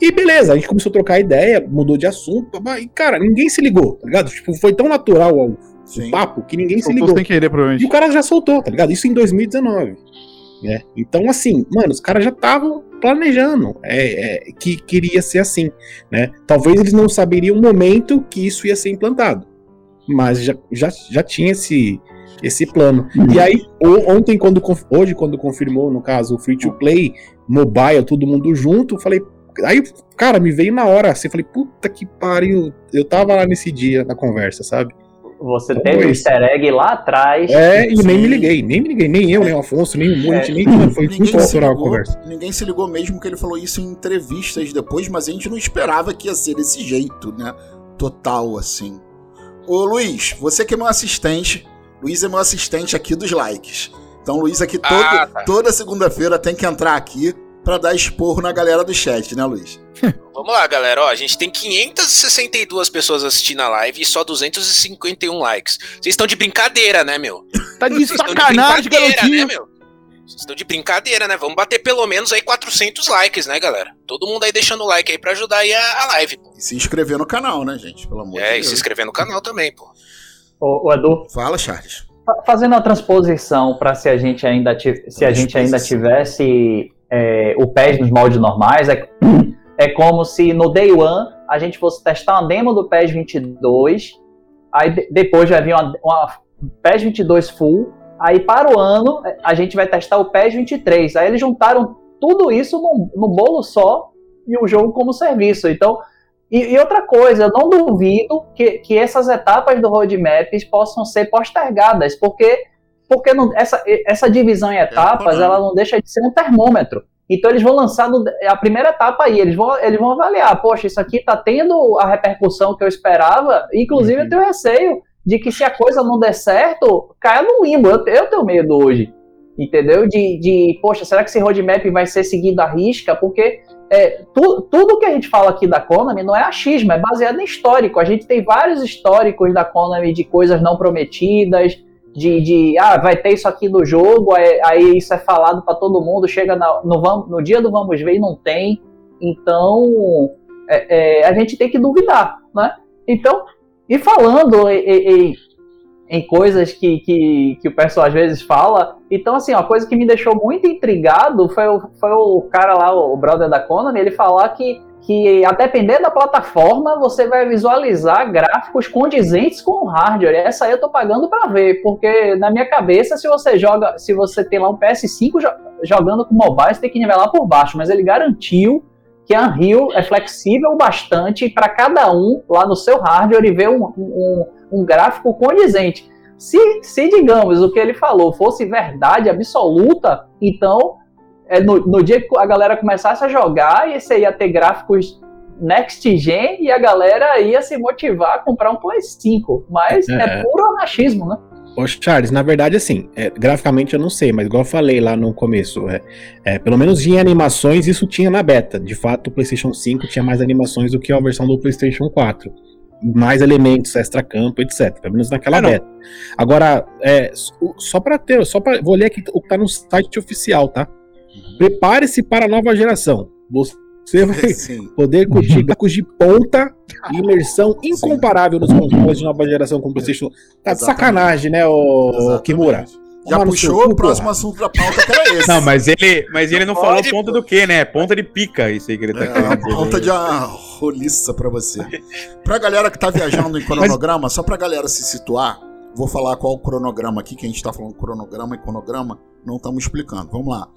I: E beleza, a gente começou a trocar ideia, mudou de assunto, e cara, ninguém se ligou, tá ligado? Tipo, foi tão natural o, o papo que ninguém se
F: Soltou
I: ligou.
F: sem querer, provavelmente.
I: E o cara já soltou, tá ligado? Isso em 2019. Né? Então, assim, mano, os caras já estavam planejando é, é, que queria ser assim, né? Talvez eles não saberiam o momento que isso ia ser implantado, mas já, já, já tinha esse, esse plano. E aí, ontem, quando hoje, quando confirmou, no caso, o free to play, mobile, todo mundo junto, eu falei. Aí, cara, me veio na hora assim, eu falei, puta que pariu. Eu tava lá nesse dia na conversa, sabe?
H: Você
I: Então,
H: teve o
I: isso.
H: easter egg lá atrás.
I: É, e nem me liguei, nem me liguei, nem eu, nem o Afonso, nem o a gente nem foi
E: Ninguém
I: muito
E: se,
I: natural a conversa.
E: ninguém se ligou mesmo que ele falou isso em entrevistas depois, mas a gente não esperava que ia ser desse jeito, né? Total, assim. Ô Luiz, você que é meu assistente, Luiz é meu assistente aqui dos likes. Então, Luiz aqui todo-
J: Ah, tá.
E: toda segunda-feira tem que entrar aqui pra dar esporro na galera do chat, né, Luiz? *laughs*
J: Vamos lá, galera. Ó, a gente tem 562 pessoas assistindo a live e só 251 likes. Vocês estão de brincadeira, né, meu?
F: Tá de
J: Vocês estão de
F: sacanagem,
J: brincadeira,
F: garotinho.
J: né, meu? Vocês estão de brincadeira, né? Vamos bater pelo menos aí 400 likes, né, galera? Todo mundo aí deixando o like aí pra ajudar aí a, a live, pô.
E: E se inscrever no canal, né, gente? Pelo amor de
J: É, e
E: Deus.
J: se inscrever no canal também, pô.
H: Ô, ô, Edu,
E: Fala, Charles.
H: fa- fazendo a transposição para se a gente ainda se a gente ainda tivesse é, o PES nos moldes normais, é, *clears throat* é como se no Day One a gente fosse testar uma demo do PES 22, aí de- depois vai vir uma, uma PES 22 full, aí para o ano é, a gente vai testar o PES 23. Aí eles juntaram tudo isso no, no bolo só e o jogo como serviço. Então, e, e outra coisa, eu não duvido que, que essas etapas do roadmap possam ser postergadas, porque, porque não- essa, essa divisão em etapas ela não deixa de ser um termômetro. Então eles vão lançar a primeira etapa aí, eles vão, eles vão avaliar, poxa, isso aqui tá tendo a repercussão que eu esperava, inclusive eu tenho receio de que se a coisa não der certo, caia no limbo. Eu, eu tenho medo hoje, entendeu? De, de, poxa, será que esse roadmap vai ser seguido à risca? Porque é, tu- tudo que a gente fala aqui da Konami não é achismo, é baseado em histórico. A gente tem vários históricos da Konami de coisas não prometidas, de, de ah, vai ter isso aqui no jogo, aí, aí isso é falado para todo mundo, chega na- no, no dia do vamos ver e não tem. Então, é, é, a gente tem que duvidar, né? Então, e falando e- e- em coisas que, que, que o pessoal às vezes fala. Então, assim, uma coisa que me deixou muito intrigado foi o, foi o cara lá, o brother da Konami, ele falar que, que a depender da plataforma, você vai visualizar gráficos condizentes com o hardware. Essa aí eu tô pagando para ver, porque na minha cabeça, se você joga, se você tem lá um PS5 jo jogando com mobile, você tem que nivelar por baixo, mas ele garantiu que a Unreal é flexível bastante para cada um lá no seu hardware e ver um, um, um gráfico condizente. Se, se, digamos, o que ele falou fosse verdade absoluta, então, é, no, no, dia que a galera começasse a jogar, você ia ter gráficos next gen e a galera ia se motivar a comprar um Play 5. Mas é, é puro anarquismo, né?
I: Ô Charles, na verdade, assim, é, graficamente eu não sei, mas igual eu falei lá no começo, é, é, pelo menos em animações isso tinha na beta. De fato, o PlayStation 5 tinha mais animações do que a versão do PlayStation 4. Mais elementos, extra-campo, etc. Pelo menos naquela beta. Agora, é, só para ter, só para. Vou ler aqui o que tá no site oficial, tá? Uhum. Prepare-se para a nova geração. Você *laughs* vai Sim. poder curtir *laughs* gráficos de ponta e imersão incomparável nos consoles de nova geração com o PlayStation. Tá de sacanagem, né, o Kimura?
E: Já Mano, puxou o próximo assunto da pauta que era esse.
G: Não, mas ele, mas ele não, não falou ponta do que, né? Ponta de pica, isso aí que ele tá é, querendo
E: dizer. Ponta de uma roliça pra você. Pra galera que tá viajando em cronograma, mas... só pra galera se situar, vou falar qual o cronograma aqui, que a gente tá falando cronograma e cronograma, não estamos explicando. Vamos lá.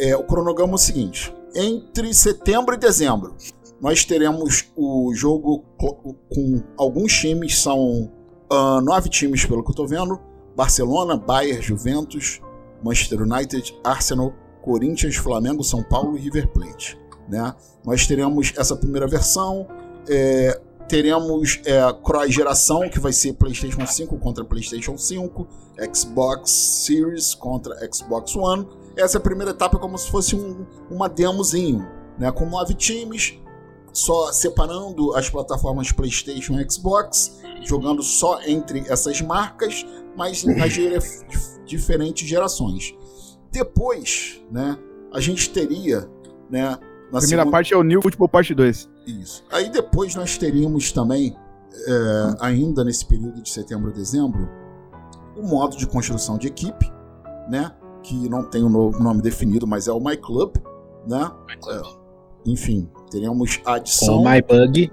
E: É, o cronograma é o seguinte: entre setembro e dezembro, nós teremos o jogo com alguns times, são uh, nove times pelo que eu tô vendo: Barcelona, Bayern, Juventus, Manchester United, Arsenal, Corinthians, Flamengo, São Paulo e River Plate. Né? Nós teremos essa primeira versão, é, teremos é, cross geração, que vai ser PlayStation 5 contra PlayStation 5, Xbox Series contra Xbox One essa primeira etapa é como se fosse um, uma demozinho, né? Com nove times, só separando as plataformas PlayStation e Xbox, jogando só entre essas marcas, mas nas diferentes gerações. Depois, né, a gente teria, né,
F: na primeira segunda... parte é o New Football Parte 2.
E: Isso. Aí depois nós teríamos também, é, ainda nesse período de setembro a dezembro, o modo de construção de equipe, né? que não tem um nome definido, mas é o My Club, né? My Club. É, enfim, teremos a adição.
I: O My Bug.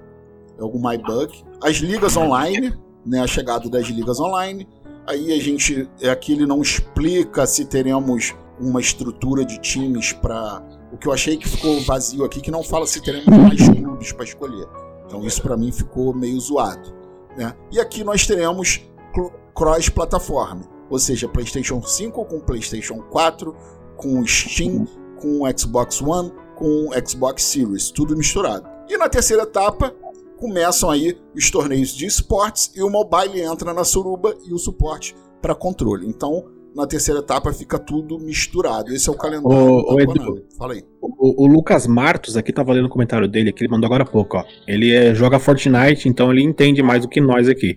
E: É o My Bug. As ligas online, né? A chegada das ligas online. Aí a gente. É aqui ele não explica se teremos uma estrutura de times para. O que eu achei que ficou vazio aqui, que não fala se teremos mais clubes para escolher. Então isso para mim ficou meio zoado. Né? E aqui nós teremos cross-plataforma ou seja, PlayStation 5 com PlayStation 4, com Steam, com Xbox One, com Xbox Series, tudo misturado. E na terceira etapa, começam aí os torneios de esportes e o mobile entra na suruba e o suporte para controle. Então, na terceira etapa fica tudo misturado. Esse é o calendário.
I: O, o Edu, Fala aí. O, o, Lucas Martos aqui tá valendo o comentário dele, que ele mandou agora há pouco, ó. Ele é, joga Fortnite, então ele entende mais do que nós aqui.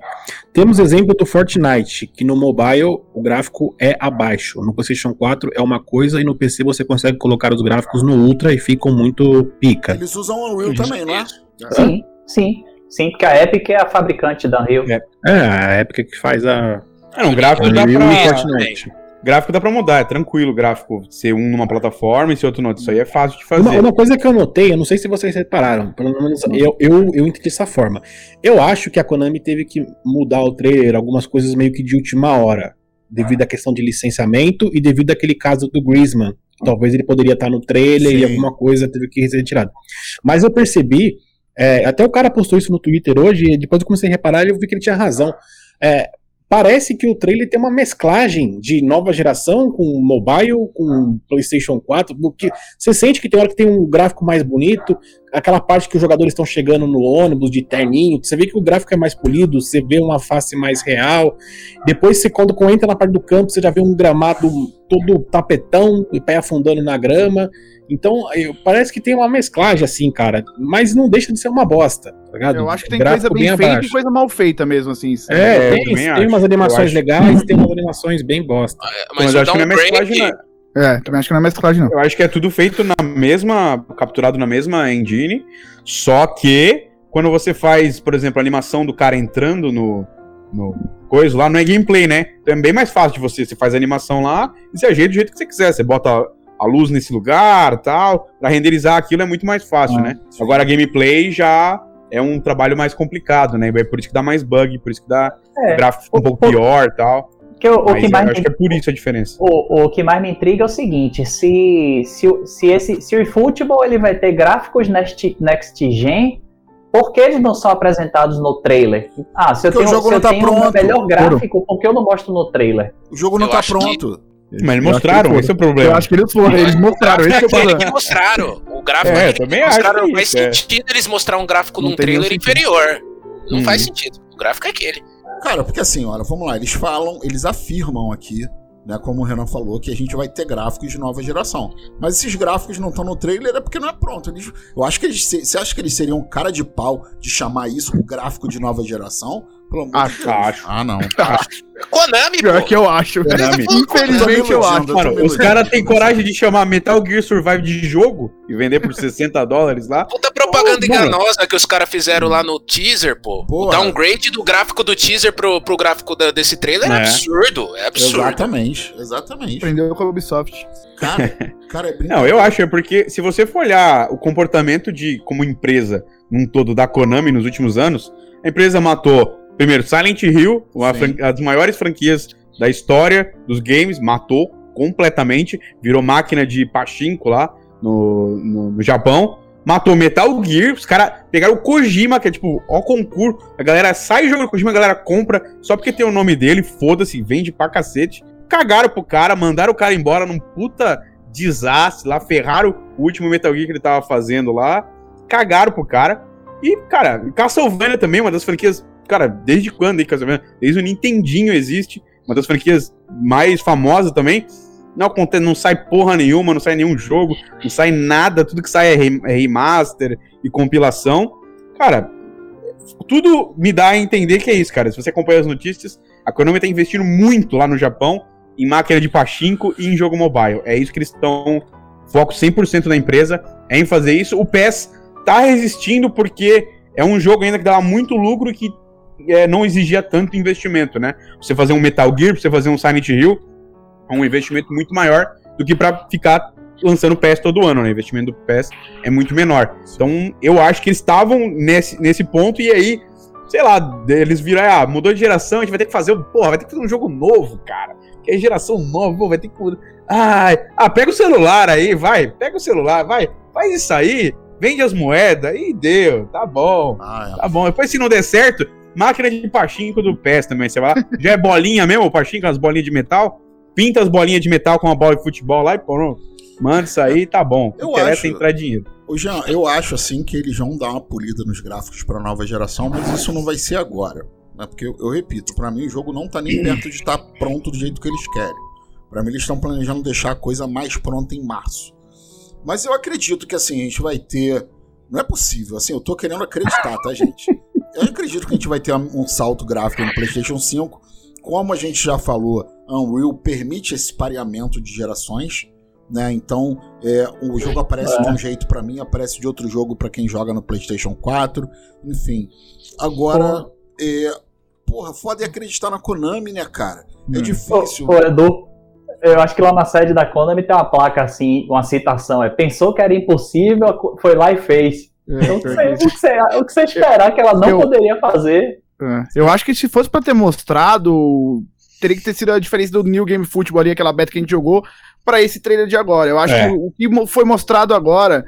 I: Temos exemplo do Fortnite, que no mobile o gráfico é abaixo. No PlayStation 4 é uma coisa e no PC você consegue colocar os gráficos no Ultra e ficam muito pica.
E: Eles usam o Unreal também, não é?
H: Sim, sim. Sim, porque a Epic é a fabricante da Unreal.
I: É, é a Epic que faz a
G: é, não, gráfico dá pra. Gráfico dá pra mudar, é tranquilo o gráfico ser um numa plataforma e ser outro não. Isso aí é fácil de fazer.
I: Uma, uma, coisa que eu notei, eu não sei se vocês repararam, pelo menos eu, eu, eu entendi dessa forma. Eu acho que a Konami teve que mudar o trailer, algumas coisas meio que de última hora, devido à questão de licenciamento e devido àquele caso do Griezmann. Talvez ele poderia estar no trailer Sim. e alguma coisa teve que ser retirada. Mas eu percebi, é, até o cara postou isso no Twitter hoje, e depois eu comecei a reparar e eu vi que ele tinha razão. É, parece que o trailer tem uma mesclagem de nova geração com mobile, com PlayStation 4, porque você sente que tem hora que tem um gráfico mais bonito, aquela parte que os jogadores estão chegando no ônibus de terninho, você vê que o gráfico é mais polido, você vê uma face mais real. Depois você quando entra na parte do campo, você já vê um gramado todo tapetão e pé afundando na grama. Então, parece que tem uma mesclagem assim, cara. Mas não deixa de ser uma bosta, tá ligado?
F: Eu acho que tem coisa bem, bem feita abaixo. e coisa mal feita mesmo, assim.
I: É, é tem, tem umas animações legais, tem umas animações bem bosta.
G: Mas, mas eu acho que não é mesclagem, não.
F: É, também acho que não é mesclagem, não.
G: Eu acho que é tudo feito na mesma. capturado na mesma engine. Só que quando você faz, por exemplo, a animação do cara entrando no, no coisa lá, não é gameplay, né? Então é bem mais fácil de você. Você faz a animação lá e você ajeita do jeito que você quiser. Você bota a luz nesse lugar tal. Pra renderizar aquilo é muito mais fácil,
I: Ah,
G: né? Agora a gameplay já é um trabalho mais complicado, né? É por isso que dá mais bug, por isso que dá
H: É,
G: o gráfico um pouco pior tal.
H: Que o, o que
G: eu
H: mais
G: acho
H: me
G: que é por isso a diferença.
H: O, o que mais me intriga é o seguinte: se, se, o- se, esse, se o eFootball ele vai ter gráficos next, next gen, por que eles não são apresentados no trailer? Ah, se eu
E: Porque o
H: tenho,
E: jogo
H: se
E: não
H: eu
E: tá
H: tenho um
E: pronto.
H: melhor gráfico, por que eu não mostro no trailer?
E: O jogo não
J: Eu
E: tá
J: acho que-
E: pronto.
G: Mas eles
F: Eu acho
G: mostraram, esse é o
F: Eu
G: problema.
F: acho que eles foram, eles mostraram, esse é o problema.
J: que mostraram. O gráfico
G: É, também
J: que
G: acho
J: mostraram
G: que é
J: faz
G: isso, é.
J: sentido eles mostrar um gráfico
F: Não
J: num trailer inferior. Não
G: Hum.
J: faz sentido. O gráfico é aquele.
E: Cara, porque assim, olha, vamos lá, eles falam, eles afirmam aqui, né, como o Renan falou, que a gente vai ter gráficos de nova geração. Mas esses gráficos não estão no trailer é porque não é pronto. Eles, eu acho que eles. Você acha que eles seriam cara de pau de chamar isso o gráfico de nova geração?
G: Acho, acho.
E: Ah, não. *laughs*
J: Konami,
F: Pior
J: pô.
F: que eu acho.
G: Konami.
F: Infelizmente eu acho.
G: Mano, os caras têm coragem de chamar Metal Gear Survive de jogo e vender por *laughs* 60 dólares lá.
J: Puta propaganda
G: mano.
J: enganosa que os caras fizeram lá no teaser, pô. O
E: Porra.
J: downgrade do gráfico do teaser pro, pro gráfico da- desse trailer é,
G: É.
J: absurdo. É absurdo.
E: Exatamente, exatamente.
F: Aprendeu com a Ubisoft.
E: Cara, *laughs* cara, é brincadeira.
G: Não, eu acho, é porque se você for olhar o comportamento de como empresa num todo da Konami nos últimos anos, a empresa matou, primeiro, Silent Hill, uma das maiores franquias da história dos games, matou completamente, virou máquina de pachinko lá no, no, no Japão. Matou Metal Gear, os caras pegaram o Kojima, que é tipo, ó concurso. A galera sai jogando Kojima, a galera compra só porque tem o nome dele, foda-se, vende pra cacete. Cagaram pro cara, mandaram o cara embora num puta desastre lá, ferraram o último Metal Gear que ele tava fazendo lá, cagaram pro cara. E, cara, Castlevania também, uma das franquias, cara, desde quando aí Castlevania? Desde o Nintendinho existe, uma das franquias mais famosas também. Não não sai porra nenhuma, não sai nenhum jogo, não sai nada, tudo que sai é é remaster e compilação. Cara, tudo me dá a entender que é isso, cara. Se você acompanha as notícias, a Konami tá investindo muito lá no Japão em máquina de pachinko e em jogo mobile. É isso que eles estão. Foco 100% da empresa é em fazer isso. O PES tá resistindo porque é um jogo ainda que dava muito lucro e que é, não exigia tanto investimento, né? Você fazer um Metal Gear, você fazer um Silent Hill, é um investimento muito maior do que pra ficar lançando PES todo ano, né? O investimento do PES é muito menor. Então, eu acho que eles estavam nesse, nesse ponto e aí, sei lá, eles viram, ah, mudou de geração, a gente vai ter que fazer, porra, vai ter que fazer um jogo novo, cara. Que é geração nova, pô, vai ter que. Ai, ah, pega o celular aí, vai, pega o celular, vai, faz isso aí, vende as moedas e deu, tá bom.
E: Ah, é.
G: Tá bom, depois se não der certo, máquina de pachinko do PES também, você vai lá, já é bolinha mesmo, o pachinko, as bolinhas de metal, pinta as bolinhas de metal com uma bola de futebol lá e pronto, manda isso aí, tá bom,
E: Eu
G: interessa
E: acho-
G: entrar dinheiro.
E: Ô, Jean, eu acho assim que eles vão dar uma polida nos gráficos pra nova geração, mas isso não vai ser agora. Né? Porque eu, eu repito, pra mim o jogo não tá nem perto de estar pronto do jeito que eles querem. Pra mim eles estão planejando deixar a coisa mais pronta em março. Mas eu acredito que assim, a gente vai ter. Não é possível, assim, eu tô querendo acreditar, tá, gente? Eu acredito que a gente vai ter um salto gráfico no PlayStation 5. Como a gente já falou, Unreal permite esse pareamento de gerações, né? Então, é, o jogo aparece de um jeito pra mim, aparece de outro jogo pra quem joga no PlayStation 4, enfim. Agora, é, porra, foda é acreditar na Konami, né, cara? É difícil.
H: Ô, ô, Edu, eu acho que lá na sede da Konami tem uma placa assim, uma citação. É, pensou que era impossível, foi lá e fez. Então, o que você- o que você, o que você esperar que ela não
F: Eu-
H: poderia fazer.
F: É, Eu acho que se fosse pra ter mostrado, teria que ter sido a diferença do New Game Football ali, aquela beta que a gente jogou, pra esse trailer de agora. Eu acho
G: É.
F: que o que mo- foi mostrado agora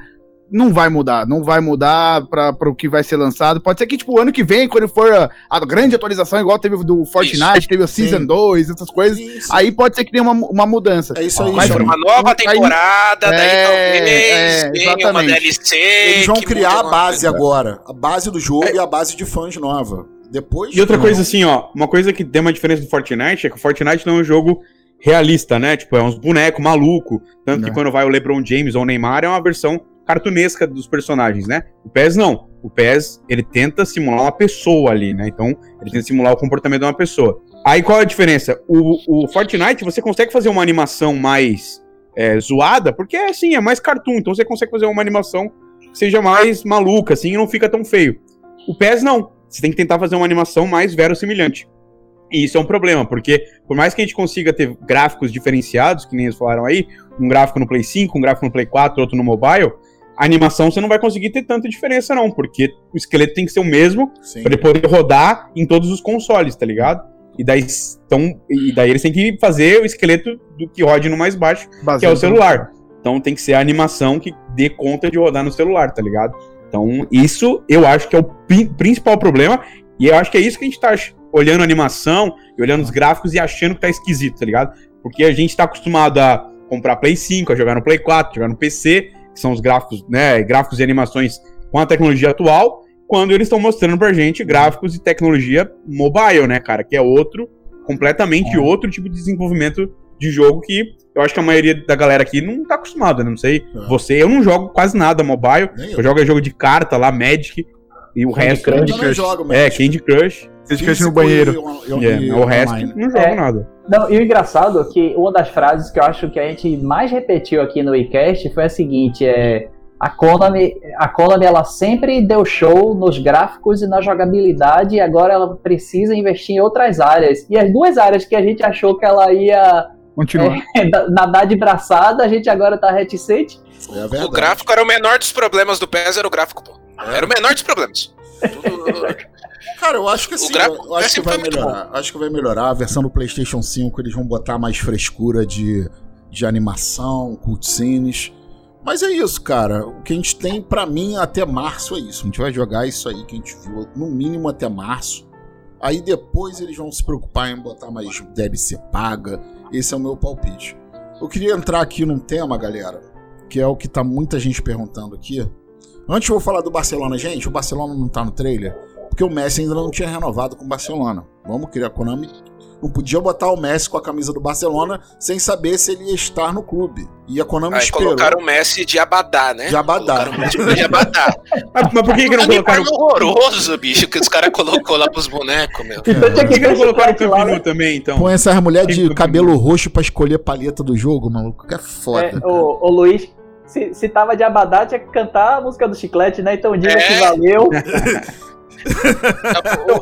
F: não vai mudar, não vai mudar pra, pra o que vai ser lançado. Pode ser que, tipo, ano que vem, quando for a, a grande atualização, igual teve do Fortnite, teve o Season
E: Sim.
F: 2, essas coisas,
E: sim.
F: aí pode ser que tenha uma, uma mudança.
E: É isso aí,
F: Mas-.
J: Uma nova
F: Aí-
J: temporada, daí
F: É,
J: talvez
F: é,
J: venha uma. DLC.
E: Eles vão
J: que
E: criar a base
J: coisa.
E: agora. A base do jogo e a base de fãs nova. Depois.
G: E outra coisa assim, ó, uma coisa que tem uma diferença do Fortnite é que o Fortnite não é um jogo realista, né? Tipo, é uns bonecos maluco, tanto que
F: Não.
G: quando vai o LeBron James ou o Neymar é uma versão cartunesca dos personagens, né? O PES não. O PES, ele tenta simular uma pessoa ali, né? Então, ele tenta simular o comportamento de uma pessoa. Aí qual é a diferença? O, o Fortnite, você consegue fazer uma animação mais é, zoada, porque assim, é mais cartoon, então você consegue fazer uma animação que seja mais maluca, assim, e não fica tão feio. O PES não. Você tem que tentar fazer uma animação mais verossimilhante. E isso é um problema, porque por mais que a gente consiga ter gráficos diferenciados, que nem eles falaram aí, um gráfico no Play 5, um gráfico no Play 4, outro no mobile, a animação você não vai conseguir ter tanta diferença, não, porque o esqueleto tem que ser o mesmo para ele poder rodar em todos os consoles, tá ligado? E daí, então, e daí eles têm que fazer o esqueleto do que rode no mais baixo, que é
F: Baseado
G: o celular. Então tem que ser a animação que dê conta de rodar no celular, tá ligado? Então, isso eu acho que é o pri- principal problema. E eu acho que é isso que a gente tá olhando a animação e olhando os gráficos e achando que tá esquisito, tá ligado? Porque a gente tá acostumado a comprar Play 5, a jogar no Play 4, jogar no PC, que são os gráficos, né? Gráficos e animações com a tecnologia atual, quando eles estão mostrando pra gente gráficos e tecnologia mobile, né, cara? Que é outro, completamente outro tipo de desenvolvimento de jogo que eu acho que a maioria da galera aqui não tá acostumada, né? Não sei.
E: É.
G: Você, eu não jogo quase nada mobile.
E: Nem
G: Eu jogo é jogo de carta lá, Magic. E o
I: Candy
G: resto.
I: Crush.
E: Eu também jogo, mas
G: É, Candy Crush.
F: Vocês esquecem
E: físico
F: no banheiro.
E: e e-
G: É,
E: e
G: o resto
E: online.
G: não jogo
H: É.
G: nada.
H: Não, e o engraçado é que uma das frases que eu acho que a gente mais repetiu aqui no WeCast foi a seguinte: é. A Konami, a Konami ela sempre deu show nos gráficos e na jogabilidade e agora ela precisa investir em outras áreas. E as duas áreas que a gente achou que ela ia
F: Continua.
H: é, *laughs* da- nadar de braçada, a gente agora tá reticente.
E: É
J: O gráfico era o menor dos problemas do PES, era o gráfico, pô. Era o menor dos problemas. Tudo-
E: Cara, eu acho que assim, eu acho que vai
J: muito
E: melhorar. Acho que vai melhorar. A versão do PlayStation 5 eles vão botar mais frescura de, de animação, cutscenes. Mas é isso, cara. O que a gente tem pra mim até março é isso. A gente vai jogar isso aí que a gente viu no mínimo até março. Aí depois eles vão se preocupar em botar mais DLC paga. Esse é o meu palpite. Eu queria entrar aqui num tema, galera, que é o que tá muita gente perguntando aqui. Antes eu vou falar do Barcelona, gente. O Barcelona não tá no trailer porque o Messi ainda não tinha renovado com o Barcelona. Vamos criar a Konami. Não podia botar o Messi com a camisa do Barcelona sem saber se ele ia estar no clube. E a Konami
J: Aí
E: esperou.
J: colocaram o Messi de Abadá, né?
E: De Abadá.
J: Colocaram o Messi de Abadá. *laughs*
G: Mas, mas por que, que não colocaram.
J: Animal horroroso, bicho, que os caras colocou lá pros bonecos, meu.
H: Então tinha
G: Por que, que não colocaram o Campinu
H: né?
G: também, então?
E: Põe essa mulher de cabelo roxo pra escolher palheta do jogo, maluco. Que é foda.
H: É, o, o Luiz, se, se tava de Abadá, tinha que cantar a música do chiclete, né? Então diga
J: É.
H: que valeu. *laughs*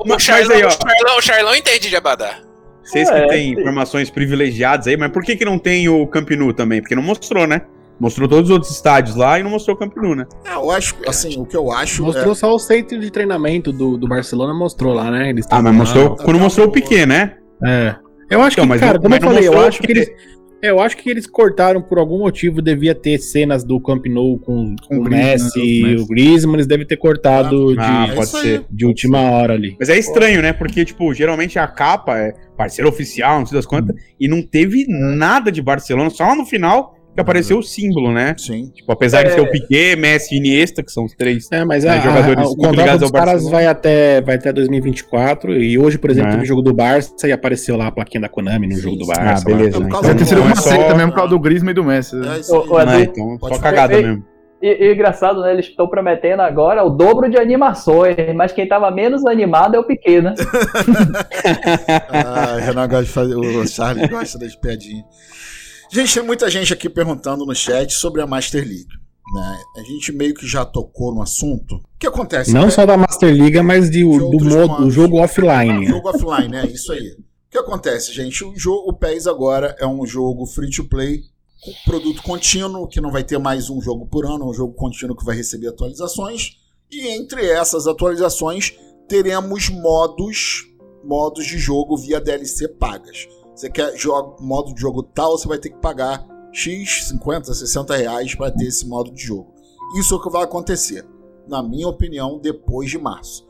J: O, o, Charlão,
G: aí,
J: o, Charlão, o Charlão entende de Abadá.
G: Vocês que
H: É,
G: têm informações privilegiadas aí, mas por que, que não tem o Campinu também? Porque não mostrou, né? Mostrou todos os outros estádios lá e não mostrou o Campinu, né?
E: É, eu acho, assim, o que eu acho.
I: Mostrou só o centro de treinamento do, do Barcelona, mostrou lá, né? Eles
G: Ah, mas
I: lá.
G: mostrou. Quando mostrou o Piquet, né?
I: É. Eu acho
G: Então,
I: que,
G: mas
I: cara,
G: não-
I: como eu falei, eu acho que
G: porque-
I: eles. É, Eu acho que eles cortaram por algum motivo, devia ter cenas do Camp Nou com, com,
F: Com
I: o Messi e o Griezmann, eles devem ter cortado
G: Ah,
I: de,
E: é
G: pode
E: aí.
G: ser.
I: de última hora ali.
G: Mas é estranho, né? Porque, tipo, geralmente a capa é parceiro oficial, não sei das quantas, e não teve nada de Barcelona, só lá no final que apareceu o símbolo, né?
E: Sim.
G: Tipo, apesar de
H: É.
G: ser o Piquet, Messi e Iniesta, que são os três.
I: É, mas
G: É,
I: a,
G: jogadores
I: a, o
G: muito
I: contrato
G: ligados
I: dos
G: ao
I: caras
G: Barcelona.
I: vai até, vai até 2024. E hoje, por exemplo,
G: É.
I: teve o jogo do Barça e apareceu lá a plaquinha da Konami no jogo do Barça.
G: Ah, beleza.
E: É por
G: né?
E: causa
F: Deve ter
E: do-
F: sido
G: Então é
F: uma
G: só-
F: seita mesmo por causa do Griezmann e do Messi. né?
E: É isso aí.
H: Edu,
G: Ah, então,
E: Pode
G: só cagada mesmo.
H: E, e o engraçado, né? Eles estão prometendo agora o dobro de animações, mas quem tava menos animado é o Piquet, né? *laughs* *laughs* *laughs*
E: Ah, Renan gosta de fazer. O Charles gosta das piadinhas. Gente, tem muita gente aqui perguntando no chat sobre a Master League. Né? A gente meio que já tocou no assunto. O que acontece?
I: Não
E: É,
I: só da Master League, mas de,
E: De
I: do modo, do jogo offline.
E: Jogo offline, é isso aí. O que acontece, gente? O, jogo, o PES agora é um jogo free to play, com produto contínuo, que não vai ter mais um jogo por ano, é um jogo contínuo que vai receber atualizações. E entre essas atualizações, teremos modos, modos de jogo via DLC pagas. Você quer jogo, modo de jogo tal, você vai ter que pagar X, 50, 60 reais para ter esse modo de jogo. Isso é o que vai acontecer, na minha opinião, depois de março.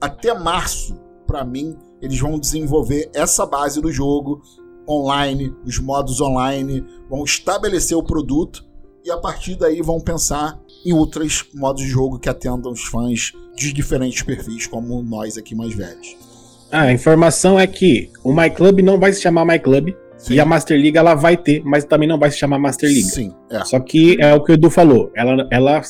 E: Até março, para mim, eles vão desenvolver essa base do jogo online, os modos online, vão estabelecer o produto e a partir daí vão pensar em outros modos de jogo que atendam os fãs de diferentes perfis, como nós aqui mais velhos.
I: Ah, a informação é que o My Club não vai se chamar My Club.
E: Sim.
I: E a Master League ela vai ter, mas também não vai se chamar Master League.
E: Sim, é.
I: Só que é o que o Edu falou, ela, ela,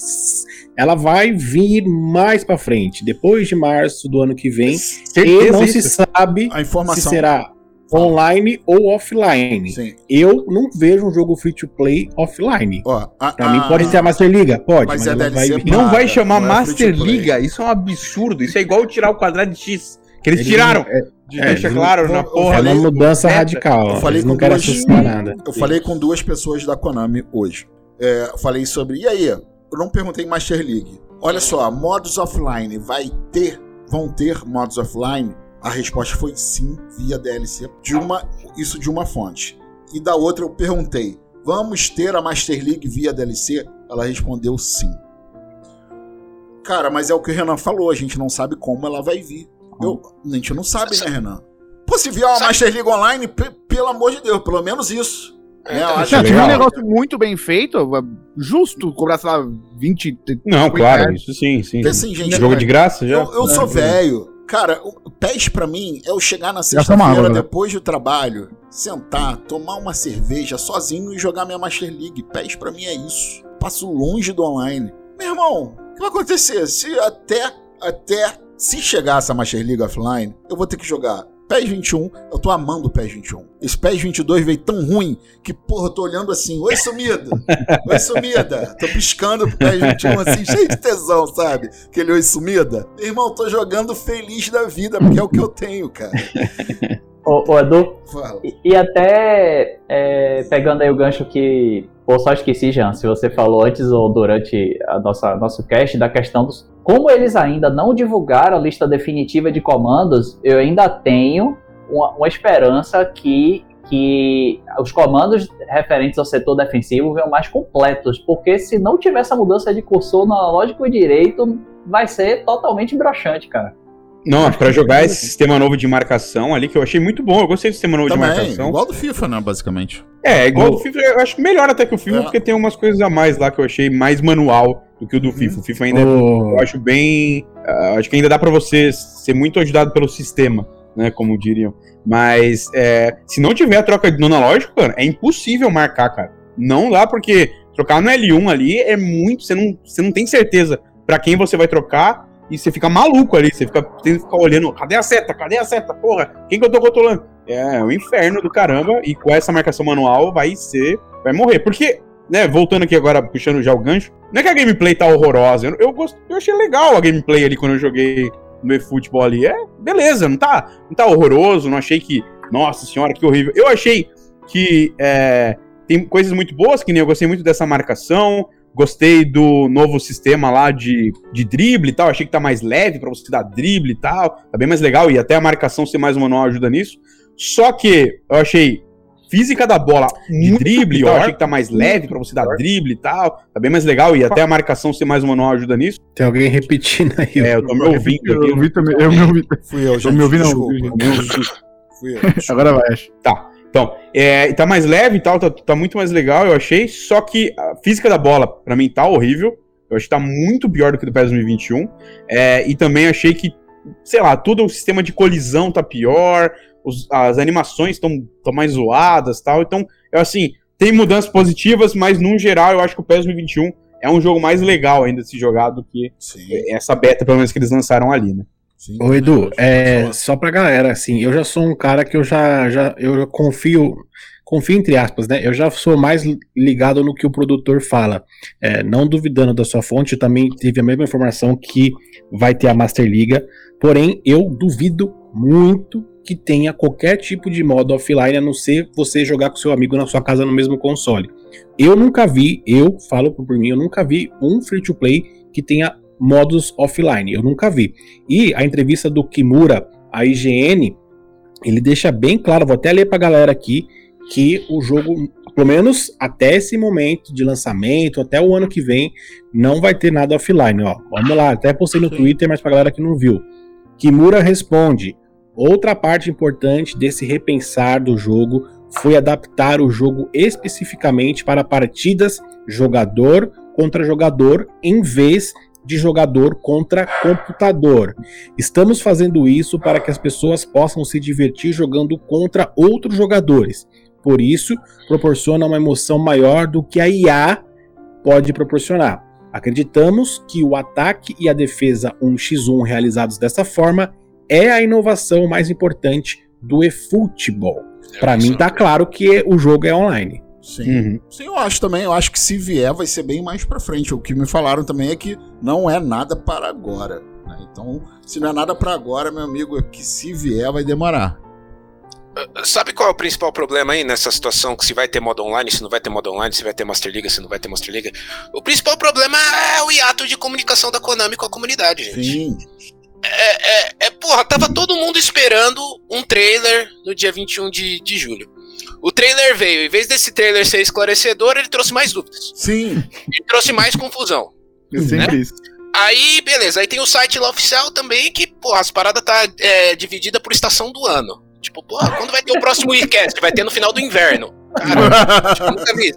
I: ela vai vir mais pra frente, depois de março do ano que vem, e
G: Certeza
I: não
G: isso.
I: se sabe
E: A
I: se
E: informação.
I: será online ou offline.
E: Sim.
I: Eu não vejo um jogo free to play offline.
E: Ó, a,
I: Pra mim
E: a-
I: pode ser a Master League, pode,
E: Mas
I: mas,
E: é
I: vai.
G: Não vai chamar
E: não é
G: Master. Liga, isso é um absurdo. Isso é igual tirar o quadrado de X. Que eles
I: Eles
G: tiraram.
I: não- é,
G: De-
I: É,
G: deixa claro
E: eu-
G: na porra.
I: É uma
E: falei-
I: mudança
G: É,
I: radical.
E: eu falei
I: não
E: duas-
I: assustar nada.
E: Eu falei com duas pessoas da Konami hoje. É, eu falei sobre. E aí? Eu não perguntei Master League. Olha só, modos offline vai ter? Vão ter modos offline? A resposta foi sim, via DLC. De uma, isso de uma fonte. E da outra eu perguntei: vamos ter a Master League via DLC? Ela respondeu sim. Cara, mas é o que o Renan falou, a gente não sabe como ela vai vir. Eu, a gente não sabe, né, Renan? Pô, se vier uma
J: Sabe-
E: Master League online, pe- pelo amor de Deus, pelo menos isso. né? Eu acho
F: Se tiver um negócio muito bem feito, é justo cobrar, sei lá, 20.
G: Não,
F: 50
G: claro,
F: reais.
G: isso sim, sim.
E: Porque assim, gente,
G: Jogo de graça já?
E: eu, eu sou velho. Cara, o PES pra mim é eu chegar na
F: tomava,
E: sexta-feira
F: né?
E: depois do trabalho, sentar, tomar uma cerveja sozinho e jogar minha Master League. PES pra mim é isso. Passo longe do online. Meu irmão, o que vai acontecer? Se até, até se chegar essa Master League offline, eu vou ter que jogar PES 21. Eu tô amando o PES 21. Esse PES 22 veio tão ruim que, porra, eu tô olhando assim, oi sumida, oi sumida. Tô piscando pro PES 21 assim, cheio de tesão, sabe? Aquele oi sumida. Irmão, tô jogando feliz da vida, porque é o que eu tenho, cara.
H: Ô, ô, Edu, e, e até é, pegando aí o gancho que. Pô, só esqueci, Jean, se você falou antes ou durante a nossa nosso cast da questão dos. Como eles ainda não divulgaram a lista definitiva de comandos, eu ainda tenho uma, uma esperança que, que os comandos referentes ao setor defensivo venham mais completos. Porque se não tiver essa mudança de cursor no analógico e direito, vai ser totalmente broxante, cara.
G: Não, pra jogar esse sistema novo de marcação ali, que eu achei muito bom. Eu gostei do sistema novo de
E: Também,
G: marcação.
E: igual do FIFA, né, basicamente.
G: É, igual do FIFA, eu acho melhor até que o FIFA,
E: É.
G: porque tem umas coisas a mais lá que eu achei mais manual do que o do FIFA. O FIFA ainda é Eu acho bem. ah, acho que ainda dá pra você ser muito ajudado pelo sistema, né? Como diriam. Mas é, se não tiver a troca no analógico, cara, é impossível marcar, cara. Não dá, porque trocar no L1 ali é muito. Você não, você não tem certeza pra quem você vai trocar e você fica maluco ali. Você fica, tem que ficar olhando, cadê a seta? Cadê a seta? Porra, quem que eu tô controlando? É um inferno do caramba. E com essa marcação manual vai ser. Vai morrer. Porque, né, voltando aqui agora, puxando já o gancho, não é que a gameplay tá horrorosa. Eu, eu, gost- eu achei legal a gameplay ali quando eu joguei no eFootball ali. É, beleza, não tá, não tá horroroso, não achei que. Nossa senhora, que horrível. Eu achei que é, tem coisas muito boas, que nem eu gostei muito dessa marcação. Gostei do novo sistema lá de, de drible e tal. Achei que tá mais leve pra você dar drible e tal. Tá bem mais legal. E até a marcação ser mais um manual ajuda nisso. Só que eu achei física da bola de drible, eu achei que tá mais leve pra você dar drible e tal. Tá bem mais legal. E até a marcação ser mais um manual ajuda nisso.
I: Tem alguém repetindo aí.
G: É, eu tô me ouvindo
F: Eu ouvi também. Eu me ouvi.
E: Fui eu,
F: Eu
E: gente.
F: me ouvi, não.
E: Fui eu.
F: Agora vai, acho.
G: Tá. Então, é, tá mais leve e tal, tá, tá muito mais legal, eu achei. Só que a física da bola, pra mim, tá horrível. Eu acho que tá muito pior do que do PES 2021. É, e também achei que, sei lá, todo o sistema de colisão tá pior, os- as animações estão tão mais zoadas tal. Então, eu assim, tem mudanças positivas, mas no geral eu acho que o PES 2021 é um jogo mais legal ainda de se jogar do que
E: Sim,
G: essa beta, pelo menos, que eles lançaram ali, né?
E: Sim.
I: Ô Edu, é, só pra galera, assim, eu já sou um cara que eu já, já eu confio, confio entre aspas, né? Eu já sou mais ligado no que o produtor fala. É, não duvidando da sua fonte, eu também tive a mesma informação que vai ter a Master Liga. Porém, eu duvido muito que tenha qualquer tipo de modo offline, a não ser você jogar com seu amigo na sua casa no mesmo console. Eu nunca vi, eu falo por mim, eu nunca vi um free to play que tenha modos offline. Eu nunca vi. E a entrevista do Kimura, a IGN, ele deixa bem claro, vou até ler pra galera aqui, que o jogo, pelo menos até esse momento de lançamento, até o ano que vem, não vai ter nada offline, ó. Vamos lá, até postei no. Twitter, mas pra galera que não viu. Kimura responde: Outra parte importante desse repensar do jogo foi adaptar o jogo especificamente para partidas jogador contra jogador em vez de jogador contra computador. Estamos fazendo isso para que as pessoas possam se divertir jogando contra outros jogadores. Por isso, proporciona uma emoção maior do que a IA pode proporcionar. Acreditamos que o ataque e a defesa 1x1 realizados dessa forma é a inovação mais importante do eFootball. Para mim tá claro que o jogo é online.
E: Sim.
G: Uhum.
E: Sim, eu acho também. Eu acho que se vier, vai ser bem mais pra frente. O que me falaram também é que não é nada para agora. né? Então, se não é nada pra agora, meu amigo, é que se vier vai demorar.
J: Sabe qual é o principal problema aí nessa situação? Que se vai ter modo online, se não vai ter modo online, se vai ter Master Liga, se não vai ter Master Liga. O principal problema é o hiato de comunicação da Konami com a comunidade, gente.
E: Sim.
J: É, é, é, porra, tava todo mundo esperando um trailer no dia 21 de, de julho. O trailer veio, em vez desse trailer ser esclarecedor, ele trouxe mais dúvidas.
E: Sim.
J: Ele trouxe mais confusão.
F: É sempre
J: Né?
F: isso.
J: Aí, beleza. Aí tem o site lá oficial também, que, porra, as paradas tá é, dividida por estação do ano. Tipo, porra, quando vai ter o próximo WeCast? Vai ter no final do inverno. Cara, tipo, nunca vi.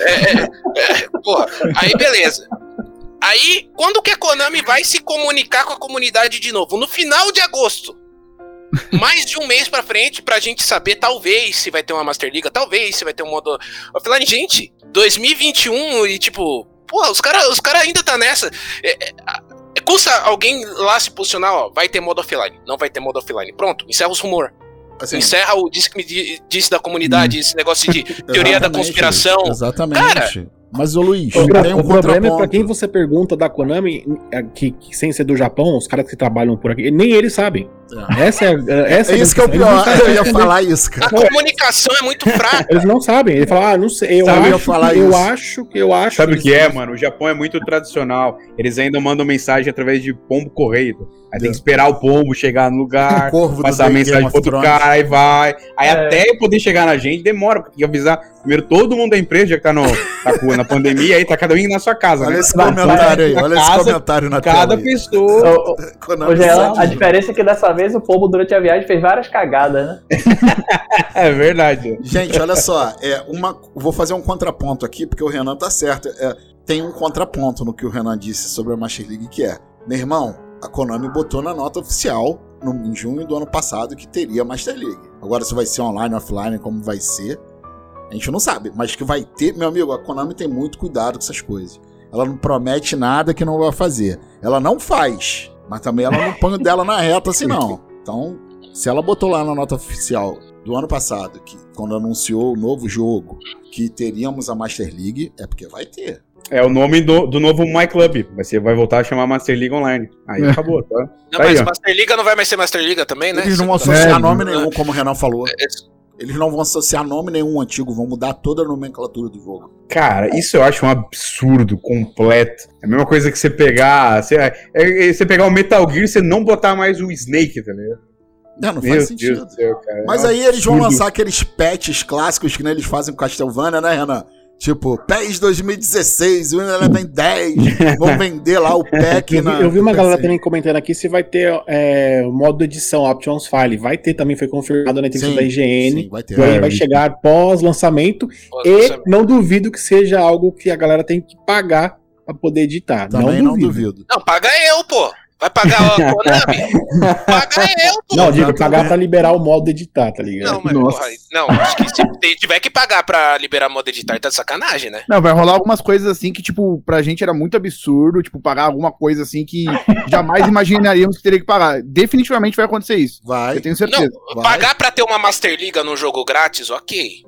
J: É, é, é, porra, aí beleza. Aí, quando que a Konami vai se comunicar com a comunidade de novo? No final de agosto. Mais de um mês pra frente pra gente saber, talvez, se vai ter uma Master Liga, talvez, se vai ter um modo offline. Gente, 2021 e tipo, pô, os caras os cara ainda tá nessa. É, é, é, custa alguém lá se posicionar, ó, vai ter modo offline, não vai ter modo offline. Pronto, encerra os rumor.
E: Assim,
J: Encerra o disse que me di- disse da comunidade, esse negócio de *laughs* teoria da conspiração.
E: Exatamente.
J: Cara,
E: Mas, ô Luiz,
I: O,
E: tem um
I: o problema é pra quem você pergunta da Konami, é, que, que sem ser do Japão, os caras que trabalham por aqui, nem eles sabem. Essa é, é- essa
E: É isso que é o pior. Eu ia falar isso,
J: a
E: cara.
J: comunicação é muito fraca.
I: Eles não sabem. Ele fala, ah, não sei. Eu
E: Sabe, eu
I: acho,
E: falar
I: eu
E: isso.
I: acho que eu acho.
G: Sabe o que é, mano? O Japão é muito tradicional. Eles ainda mandam mensagem através de pombo correio. Aí tem que esperar o pombo chegar no lugar,
E: corvo
G: passar a mensagem pro outro
E: Thrones.
G: cara, aí vai. Aí
H: É.
G: até poder chegar na gente, demora, porque tem que avisar primeiro todo mundo da empresa, já que tá, no, tá na pandemia, aí tá cada um na sua casa,
E: Olha
G: né?
E: esse comentário aí,
G: na
E: olha esse comentário na
G: Cada
E: tela. aí.
G: pessoa. *laughs*
H: Ô, ô, a diferença é que dessa vez o povo durante a viagem fez várias cagadas, né? *laughs*
G: É verdade.
E: Gente, olha só, é uma, vou fazer um contraponto aqui, porque o Renan tá certo. É, tem um contraponto no que o Renan disse sobre a Master League, que é, meu irmão, a Konami botou na nota oficial, no, em junho do ano passado, que teria Master League. Agora, se vai ser online, offline, como vai ser, a gente não sabe. Mas que vai ter, meu amigo, a Konami tem muito cuidado com essas coisas. Ela não promete nada que não vai fazer. Ela não faz, mas também ela não põe o dela na reta assim, não. Então, se ela botou lá na nota oficial do ano passado, que quando anunciou o novo jogo, que teríamos a Master League, é porque vai ter.
G: É o nome do, do novo My Club. Você vai voltar a chamar Master League Online. Aí
F: É.
G: acabou, tá?
J: Não,
G: Tá aí,
J: mas
G: ó.
J: Master Liga não vai mais ser Master Liga também, né?
E: Eles não vão associar
F: É,
E: nome nenhum, como o Renan falou.
J: É,
E: Eles não vão associar nome nenhum antigo, vão mudar toda a nomenclatura do jogo.
G: Cara, isso eu acho um absurdo completo. É a mesma coisa que você pegar. Você, é, é você pegar o Metal Gear e você não botar mais o Snake, tá ligado?
E: É, não
G: Meu
E: faz sentido.
G: do céu.
E: Mas
G: É um
E: aí eles vão lançar aqueles patches clássicos que nem eles fazem com Castlevania, né, Renan? Tipo, PES 2016, o Eleven 10, vão *laughs* vender lá o pack
I: Eu vi,
E: na.
I: eu vi uma galera também comentando aqui se vai ter é, o modo edição Options File. Vai ter também, foi confirmado na entrevista
E: Sim,
I: da IGN.
E: sim, vai ter.
G: É,
I: vai chegar pós-lançamento.
J: Pô,
I: E
J: lançamento.
I: não duvido que seja algo que a galera tem que pagar pra poder editar.
E: Também não duvido.
J: Não, paga eu, pô. Vai pagar a *laughs* Konami? paga eu, pô.
I: Não, digo, pagar pra liberar o modo editar, tá ligado?
J: Não, mas
F: Nossa.
J: porra, não, acho que se tiver que pagar pra liberar modo editar, tá de sacanagem, né?
F: Não, vai rolar algumas coisas assim que, tipo, pra gente era muito absurdo, tipo, pagar alguma coisa assim que jamais *laughs* imaginaríamos que teria que pagar. Definitivamente vai acontecer isso.
E: Vai.
F: Eu tenho
J: Não,
F: certeza.
E: vai.
J: pagar pra ter uma Master Liga num jogo grátis, ok.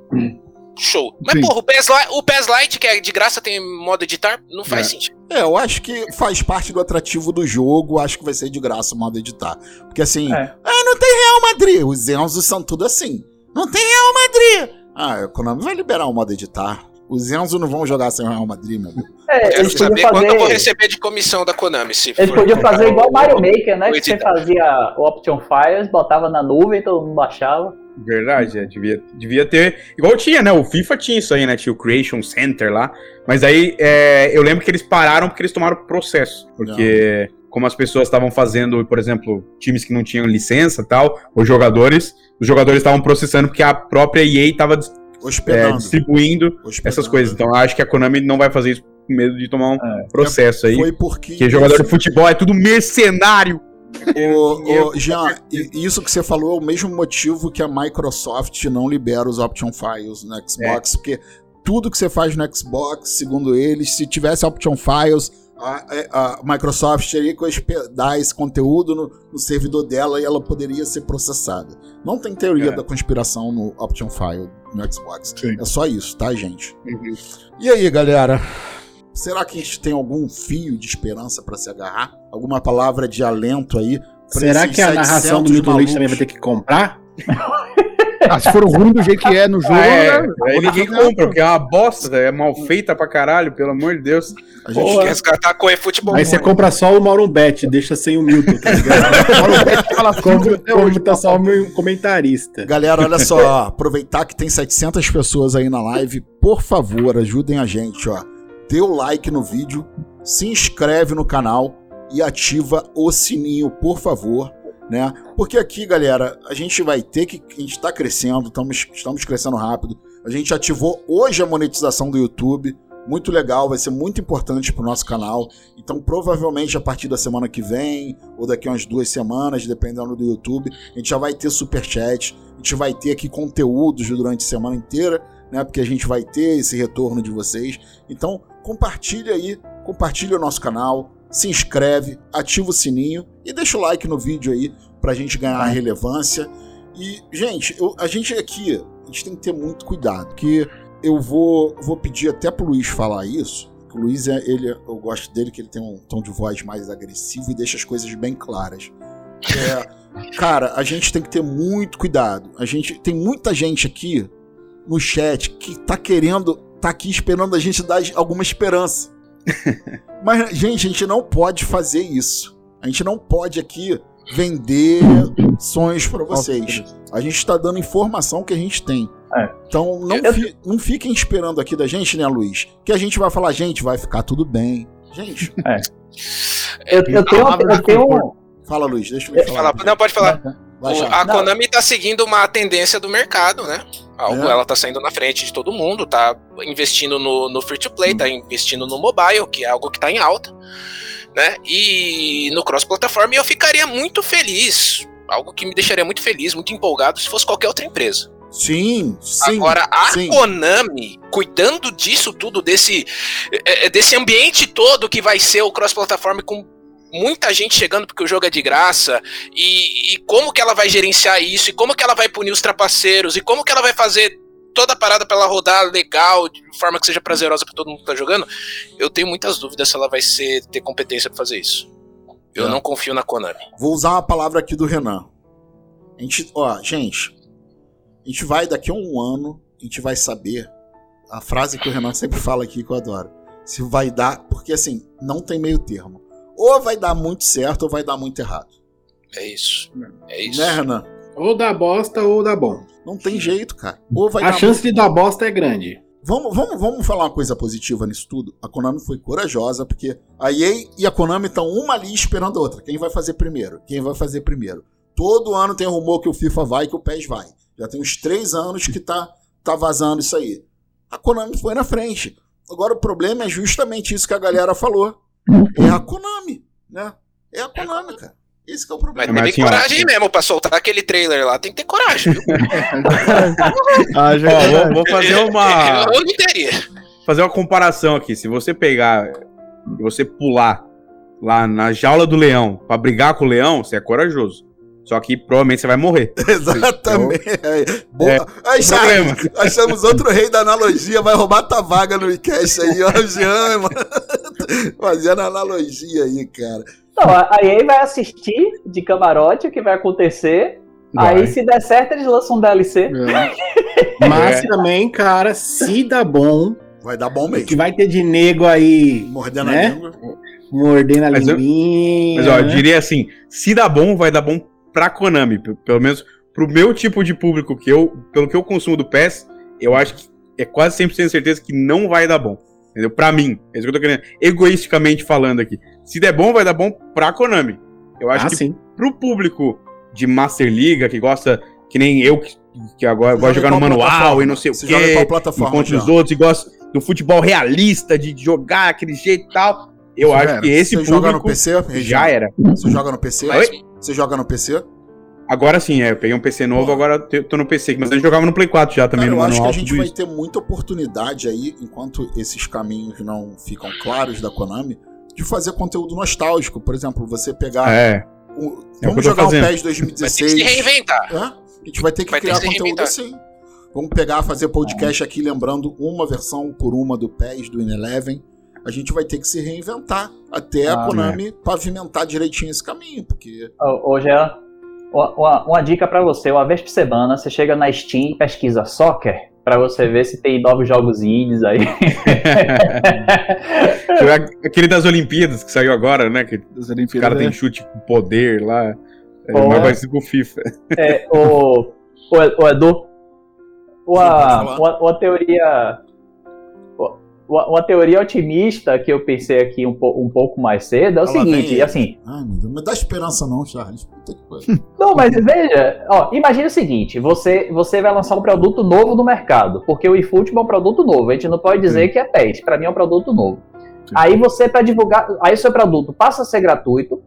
J: Show. Mas,
F: Sim.
J: porra, o PES, Li- o PES Lite, que é de graça, tem modo editar, não faz
E: É.
J: sentido.
E: É, eu acho que faz parte do atrativo do jogo, acho que vai ser de graça o modo editar. Porque assim,
H: É.
E: ah, não tem Real Madrid. Os Enzos são tudo assim. Não tem Real Madrid. Ah, a Konami vai liberar o modo editar. Os Enzos não vão jogar sem o Real Madrid, meu amigo.
H: É,
J: Quero
H: eles podiam
J: saber quanto eu vou
H: fazer.
J: receber de comissão da Konami. Se
H: Eles podiam fazer igual
J: o-
H: Mario Maker, né? Que você fazia o Option Files, botava na nuvem, todo mundo baixava.
G: Verdade, é, devia, devia ter. Igual tinha, né? O FIFA tinha isso aí, né? Tinha o Creation Center lá. Mas aí é, eu lembro que eles pararam porque eles tomaram processo. Porque, como as pessoas estavam fazendo, por exemplo, times que não tinham licença e tal, os jogadores, os jogadores estavam processando porque a própria EA estava
E: Hospedando.
G: distribuindo
E: hospedando.
G: essas coisas. Então acho que a Konami não vai fazer isso com medo de tomar um processo aí.
E: Foi porque.
G: Porque jogador de futebol é tudo mercenário.
E: Ô, ô, Jean, e- isso que você falou é o mesmo motivo que a Microsoft não libera os Option Files no Xbox, porque tudo que você faz no Xbox, segundo eles, se tivesse Option Files, a, a Microsoft teria que hospedar esse conteúdo no, no servidor dela e ela poderia ser processada. Não tem teoria
G: É.
E: da conspiração no Option File no Xbox.
F: Sim.
E: É só isso, tá, gente? E aí, galera? Será que a gente tem algum fio de esperança pra se agarrar? Alguma palavra de alento aí? pra
I: Será que a narração do
E: 700
I: Milton Leite também vai ter que comprar?
F: Ah, se for ruim do jeito que é no jogo,
G: É,
F: né?
G: aí ninguém compra, porque é uma bosta, é mal feita pra caralho, pelo amor de Deus.
E: A gente
J: Tem que resgatar com eFootball.
I: Aí você compra só o Mauro Bet, deixa sem o Milton, tá ligado? *laughs*
F: fala
I: Como, como tá só o meu comentarista.
E: Galera, olha só, ó, aproveitar que tem 700 pessoas aí na live, por favor, ajudem a gente, ó. Dê o like no vídeo, se inscreve no canal e ativa o sininho, por favor, né? Porque aqui, galera, a gente vai ter que a gente tá crescendo, estamos estamos crescendo rápido. A gente ativou hoje a monetização do YouTube. Muito legal, vai ser muito importante pro nosso canal. Então, provavelmente a partir da semana que vem, ou daqui a umas duas semanas, dependendo do YouTube, a gente já vai ter superchat, a gente vai ter aqui conteúdos durante a semana inteira, né? Porque a gente vai ter esse retorno de vocês. Então, compartilha aí, compartilha o nosso canal, se inscreve, ativa o sininho e deixa o like no vídeo aí pra gente ganhar relevância. E, gente, eu- a gente aqui, a gente tem que ter muito cuidado, porque eu vou, vou pedir até pro Luiz falar isso. que O Luiz, é, ele, eu gosto dele, que ele tem um tom de voz mais agressivo e deixa as coisas bem claras. É, cara, a gente tem que ter muito cuidado. A gente tem muita gente aqui no chat que tá querendo, tá aqui esperando a gente dar alguma esperança. *laughs* Mas, gente, a gente não pode fazer isso. A gente não pode aqui vender sonhos pra vocês. A gente tá dando informação que a gente tem.
H: É.
E: Então não, fi- não fiquem esperando aqui da gente, né, Luiz? Que a gente vai falar, gente, vai ficar tudo bem. Gente,
H: Eu, eu tenho, eu tenho
E: fala, Luiz, deixa eu. Falar-
J: Não, pode falar. O- a Konami tá seguindo uma tendência do mercado, né? Algo,
E: É.
J: ela tá saindo na frente de todo mundo, tá investindo no, no free to play, tá investindo no mobile, que é algo que tá em alta, né? E no cross-plataforma, eu ficaria muito feliz, algo que me deixaria muito feliz, muito empolgado, se fosse qualquer outra empresa.
E: Sim, sim.
J: Agora, a
E: sim.
J: Konami, cuidando disso tudo, desse, eh, eh, desse ambiente todo que vai ser o cross-plataforma com muita gente chegando porque o jogo é de graça, e, e como que ela vai gerenciar isso, e como que ela vai punir os trapaceiros, e como que ela vai fazer toda a parada pra ela rodar legal, de forma que seja prazerosa pra todo mundo que tá jogando, eu tenho muitas dúvidas se ela vai ser, ter competência pra fazer isso. Eu
E: É.
J: não confio na Konami.
E: Vou usar uma palavra aqui do Renan. A gente, ó, gente, a gente vai daqui a um ano, a gente vai saber a frase que o Renan sempre fala aqui que eu adoro. Se vai dar, porque assim, não tem meio termo. Ou vai dar muito certo ou vai dar muito errado.
J: É isso. É isso.
E: Né, Renan?
I: Ou dá bosta ou dá bom.
E: Não tem jeito, cara. Ou vai
I: A
E: dar
I: chance de dar bosta é grande.
E: Vamos, vamos, vamos falar uma coisa positiva nisso tudo. A Konami foi corajosa, porque a EA e a Konami estão uma ali esperando a outra. Quem vai fazer primeiro? Quem vai fazer primeiro? Todo ano tem rumor que o FIFA vai e que o PES vai. Já tem uns três anos que tá, tá vazando isso aí. A Konami foi na frente. Agora o problema é justamente isso que a galera falou. É a Konami, né? É a Konami, cara. Esse que é o
J: Mas
E: problema.
G: Mas, assim, ó,
J: coragem mesmo pra soltar aquele trailer lá. Tem que ter coragem, viu? *laughs* *laughs*
F: Ah, já
G: Ó, vou, vou fazer uma.
J: Eu não teria.
G: fazer uma comparação aqui. Se você pegar e você pular lá na jaula do leão pra brigar com o leão, você é corajoso. Só que provavelmente você vai morrer. *laughs*
E: Exatamente. Boa.
G: É, problema.
E: Charles, achamos outro rei da analogia, vai roubar tua vaga no Wicast aí, ó, *laughs* Jean, mano. Fazendo analogia aí, cara.
H: Não, a EA vai assistir de camarote o que vai acontecer.
G: Vai.
H: Aí, se der certo, eles lançam um DLC.
I: Mas também, cara, se dá bom,
E: Vai dar bom mesmo.
I: que vai ter de nego aí
E: Mordendo
I: né?
E: a língua.
I: mordendo a
G: Mas eu-
I: linguinha.
G: Mas ó, eu diria assim: se dá bom, vai dar bom pra Konami. Pelo menos pro meu tipo de público, que eu, pelo que eu consumo do PES, eu acho que é quase 100% de certeza que não vai dar bom. Entendeu? Pra mim. É isso que eu tô querendo. Egoisticamente falando aqui. Se der bom, vai dar bom pra Konami. Eu acho
I: Ah,
G: que
I: sim.
G: pro público de Master Liga, que gosta, que nem eu, que, que agora gosta de
E: joga
G: jogar no manual e não sei o quê,
E: qual plataforma,
G: enquanto os outros e gosta do futebol realista, de jogar aquele jeito e tal. Eu
F: Isso
G: acho
F: era.
G: que esse
E: Você joga no
G: público
E: PC?
G: já era.
E: Você joga no PC?
J: Mas-
E: Você joga no PC?
G: Agora sim, é, eu peguei um PC novo, agora te- tô no PC, mas eu jogava no Play 4 já também,
E: Cara,
G: no
E: eu acho que a gente vai
G: isso.
E: ter muita oportunidade aí, enquanto esses caminhos não ficam claros da Konami, de fazer conteúdo nostálgico. Por exemplo, você pegar.
G: É,
E: o-
G: É que
E: vamos
G: tô
E: jogar
G: fazendo.
E: o PES
J: Vai ter que
E: 2016.
J: se reinventar.
E: Hã? A gente vai ter que
J: Vai ter
E: criar
J: que se
E: conteúdo assim. Vamos pegar, fazer podcast aqui lembrando uma versão por uma do PES do In-Eleven. A gente vai ter que se reinventar até a
H: Ah,
E: Konami pavimentar direitinho esse caminho, porque
H: Ô, ô, Jean, uma, uma- dica pra você, uma vez por semana, você chega na Steam e pesquisa soccer pra você ver se tem novos jogos indies aí. *laughs*
G: Aquele das Olimpíadas que saiu agora, né? Que
F: As
G: o
F: Olimpíadas,
G: cara
F: né?
G: tem chute com poder lá. É
H: Pô.
G: mais parecido com o FIFA.
H: É, o, o, o Edu, uma, uma, uma teoria. Uma, uma teoria otimista que eu pensei aqui um, po- um pouco mais cedo é o
E: Fala
H: seguinte, assim,
E: Ai, meu Deus, não me dá esperança não, Charles. Puta que pariu. *laughs*
H: Não, mas veja, ó, imagine o seguinte: você, você vai lançar um produto novo no mercado, porque o eFootball é um produto novo. A gente não pode dizer que é PES, para mim é um produto novo. Aí você, para divulgar, aí o seu produto passa a ser gratuito.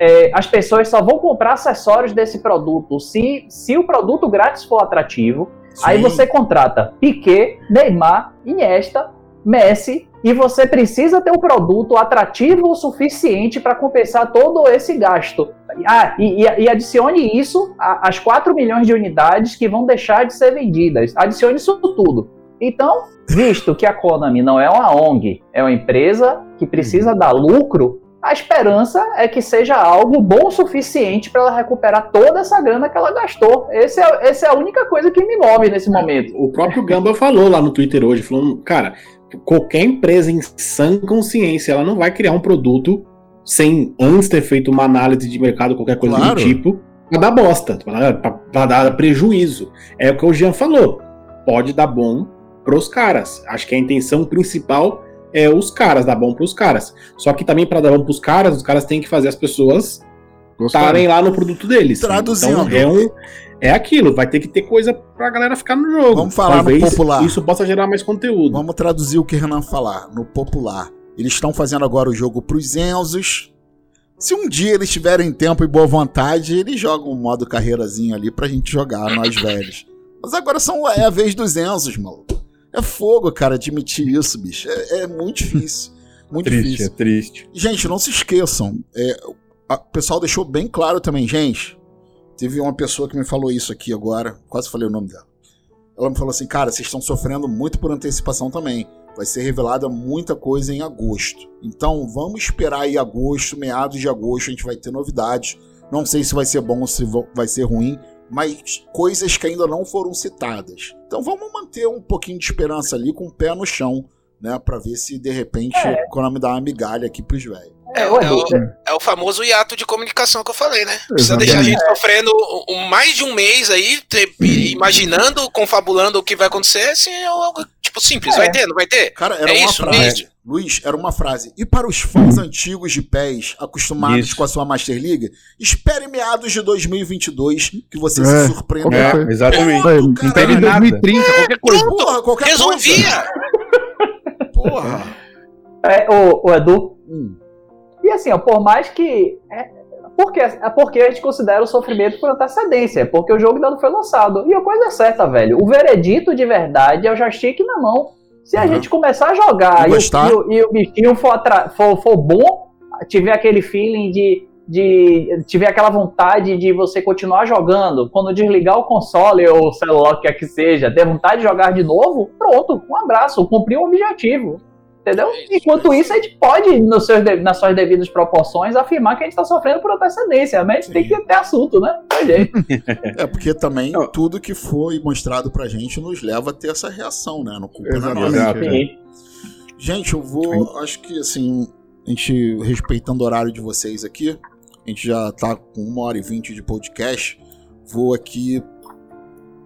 H: é, as pessoas só vão comprar acessórios desse produto se, se o produto grátis for atrativo. Aí
E: Sim.
H: você contrata Piquet, Neymar, Iniesta, Messi e você precisa ter um produto atrativo o suficiente para compensar todo esse gasto. Ah, e, e- e adicione isso às 4 milhões de unidades que vão deixar de ser vendidas. Adicione isso tudo. Então, visto que a Konami não é uma ONG, é uma empresa que precisa dar lucro, a esperança é que seja algo bom o suficiente para ela recuperar toda essa grana que ela gastou. Esse é, essa é a única coisa que me move nesse momento.
I: O próprio Gamba falou lá no Twitter hoje, falando, cara, qualquer empresa em sã consciência, ela não vai criar um produto sem antes ter feito uma análise de mercado, qualquer coisa
E: Claro.
I: do tipo, pra dar bosta, pra, pra- pra dar prejuízo. É o que o Jean falou. Pode dar bom pros caras. Acho que a intenção principal é os caras, dar bom pros caras. Só que também pra dar bom pros caras, os caras têm que fazer as pessoas estarem lá no produto deles.
E: Traduzindo.
I: Então, é, um, é aquilo, vai ter que ter coisa pra galera ficar no jogo.
E: Vamos falar no
I: Talvez
E: popular.
I: Isso possa gerar mais conteúdo.
E: Vamos traduzir o que o Renan falar no popular. Eles estão fazendo agora o jogo pros Enzos. Se um dia eles tiverem tempo e boa vontade, eles jogam um modo carreirazinho ali pra gente jogar, nós velhos. Mas agora são, é a vez dos Enzos, maluco. É fogo, cara, admitir isso, bicho. É, é muito difícil. Muito
G: Triste,
E: difícil.
G: é triste.
E: Gente, não se esqueçam. é, o pessoal deixou bem claro também, gente. Teve uma pessoa que me falou isso aqui agora. Quase falei o nome dela. Ela me falou assim, cara, vocês estão sofrendo muito por antecipação também. Vai ser revelada muita coisa em agosto. Então vamos esperar aí agosto, meados de agosto, a gente vai ter novidades. Não sei se vai ser bom ou se vai ser ruim, mas coisas que ainda não foram citadas. Então vamos manter um pouquinho de esperança ali com o pé no chão, né? Pra ver se de repente
H: É.
E: o Konami dá uma migalha aqui pros velhos.
J: É,
H: É,
J: é o, é o famoso hiato de comunicação que eu falei, né? Precisa
F: Exatamente.
J: deixar a gente sofrendo mais de um mês aí, imaginando, confabulando o que vai acontecer, assim, é algo tipo simples.
H: É.
J: Vai ter, não vai ter?
E: Cara, era
J: É
E: uma
J: isso
E: frase. Luiz, era uma frase. E para os fãs antigos de pés, acostumados
G: Isso.
E: com a sua Master League, espere meados de 2022 que você
F: É,
E: se surpreenda.
G: É, exatamente.
E: Pronto, cara.
F: 2030, qualquer coisa.
E: Porra, qualquer
J: Resolvia!
E: coisa. Porra.
H: É, o, o Edu.
E: Hum.
H: E assim, ó, por mais que. É, porque, é porque a gente considera o sofrimento por antecedência, porque o jogo ainda não foi lançado. E a coisa é certa, velho. O veredito de verdade é o joystick na mão. Se a
E: Uhum.
H: gente começar a jogar
E: E
H: e, o- e o, bichinho for, for, for bom, tiver aquele feeling de, de. tiver aquela vontade de você continuar jogando, quando desligar o console ou o celular, o que quer que seja, ter vontade de jogar de novo, pronto, um abraço, cumpriu o objetivo. Entendeu? Enquanto isso, a gente pode, nos seus de- nas suas devidas proporções, afirmar que a gente está sofrendo por antecedência, mas a gente tem que ter assunto, né? *laughs*
E: É porque também
G: Não.
E: tudo que foi mostrado pra gente nos leva a ter essa reação, né? No culpa não é nossa.
F: Exatamente.
G: Exato.
H: Sim.
E: Gente, eu vou. Acho que assim, a gente, respeitando o horário de vocês aqui, a gente já tá com uma hora e vinte de podcast. Vou aqui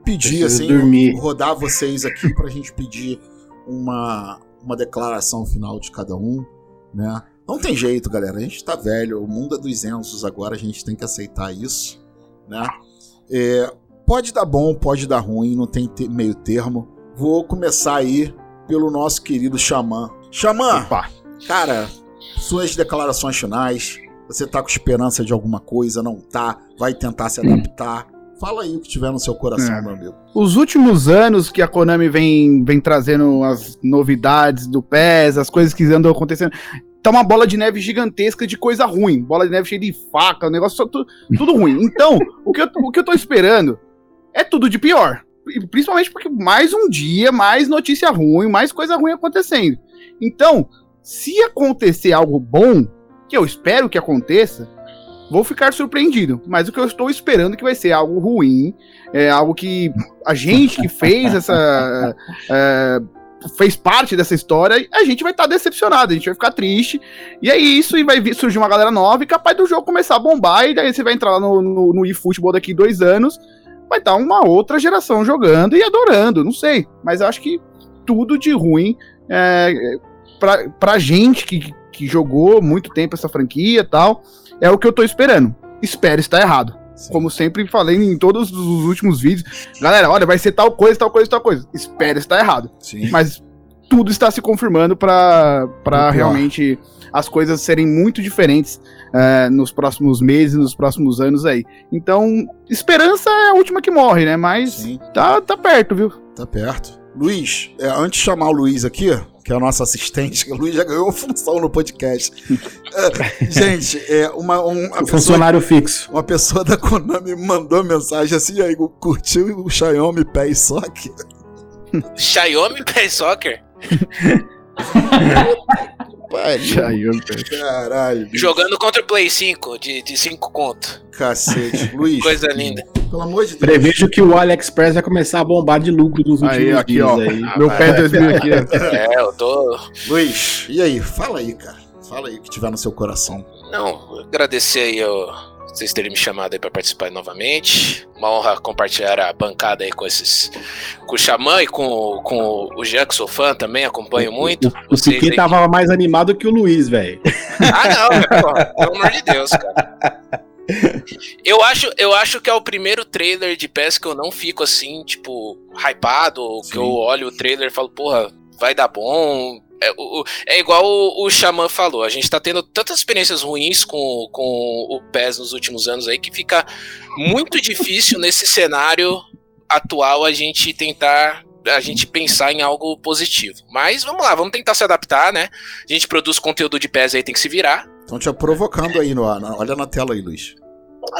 E: pedir,
I: Preciso
E: assim,
I: dormir.
E: rodar vocês aqui pra gente pedir uma, uma declaração final de cada um, né? Não tem jeito, galera. A gente tá velho, o mundo é dos Enzos agora, a gente tem que aceitar isso, né? É, pode dar bom, pode dar ruim, não tem te- meio termo. Vou começar aí pelo nosso querido Xamã. Xamã,
F: Opa.
E: cara, suas declarações finais. Você tá com esperança de alguma coisa, não tá? Vai tentar se adaptar. Fala aí o que tiver no seu coração,
F: É.
E: meu amigo.
F: Os últimos anos que a Konami vem, vem trazendo as novidades do PES, as coisas que andam acontecendo, tá uma bola de neve gigantesca de coisa ruim. Bola de neve cheia de faca, o negócio só tu- tudo ruim. Então, *laughs* o que, eu, o que eu tô esperando é tudo de pior. Principalmente porque mais um dia, mais notícia ruim, mais coisa ruim acontecendo. Então, Se acontecer algo bom, que eu espero que aconteça, vou ficar surpreendido. Mas o que eu estou esperando é que vai ser algo ruim, é algo que a gente que fez essa. *laughs* é, fez parte dessa história, a gente vai estar decepcionado, a gente vai ficar triste. E é isso, e vai vir- surgir uma galera nova e capaz do jogo começar a bombar, e daí você vai entrar lá no, no, no eFootball daqui dois anos, vai estar uma outra geração jogando e adorando, não sei. Mas acho que tudo de ruim é, pra, pra gente que, que jogou muito tempo essa franquia e tal, é o que eu tô esperando. Espero estar errado. Como sempre falei em todos os últimos vídeos. Galera, olha, vai ser tal coisa, tal coisa, tal coisa. Espero estar errado.
E: Sim.
F: Mas tudo está se confirmando para realmente as coisas serem muito diferentes é, nos próximos meses, nos próximos anos aí. Então, esperança é a última que morre, né? Mas
E: Sim.
F: tá, tá perto, viu?
E: Tá perto. Luiz, é, antes de chamar o Luiz aqui, que é o nosso assistente, que o Luiz já ganhou função no podcast. É, gente, é uma, um, uma, pessoa,
I: Funcionário fixo.
E: uma pessoa da Konami mandou mensagem assim, aí, curtiu o Xiaomi Pé Sock?
J: Xiaomi Pay Soccer. *laughs*
E: Pai, caralho. bicho,
J: Jogando contra o Play 5 de 5 conto.
E: Cacete. *laughs* Luiz,
J: Coisa linda.
E: pelo amor de Deus.
I: Prevejo que o AliExpress vai começar a bombar de lucro nos últimos
F: Aí, aqui,
I: dias
F: ó.
I: aí.
F: Meu pé 2000 aqui.
J: É, eu tô.
E: Luiz, e aí? Fala aí, cara. Fala aí o que tiver no seu coração.
J: Não, agradecer aí ó, vocês terem me chamado aí pra participar novamente. Uma honra compartilhar a bancada aí com esses. Com o Xamã e com, com o Jean, que sou fã também, acompanho muito.
I: O Piquet
J: aí-
I: tava mais animado que o Luiz, velho.
J: Ah, não, pelo amor de Deus, cara. Eu acho, eu acho que é o primeiro trailer de PES que eu não fico assim, tipo, hypado, ou que
E: Sim.
J: eu olho o trailer e falo, porra, vai dar bom. É, o- é igual o, o Xamã falou, a gente tá tendo tantas experiências ruins com, com o PES nos últimos anos aí que fica muito difícil nesse cenário atual a gente tentar. A gente pensar em algo positivo. Mas vamos lá, vamos tentar se adaptar, né? A gente produz conteúdo de PES aí, tem que se virar.
E: Estão te provocando aí, no, olha na tela aí, Luiz.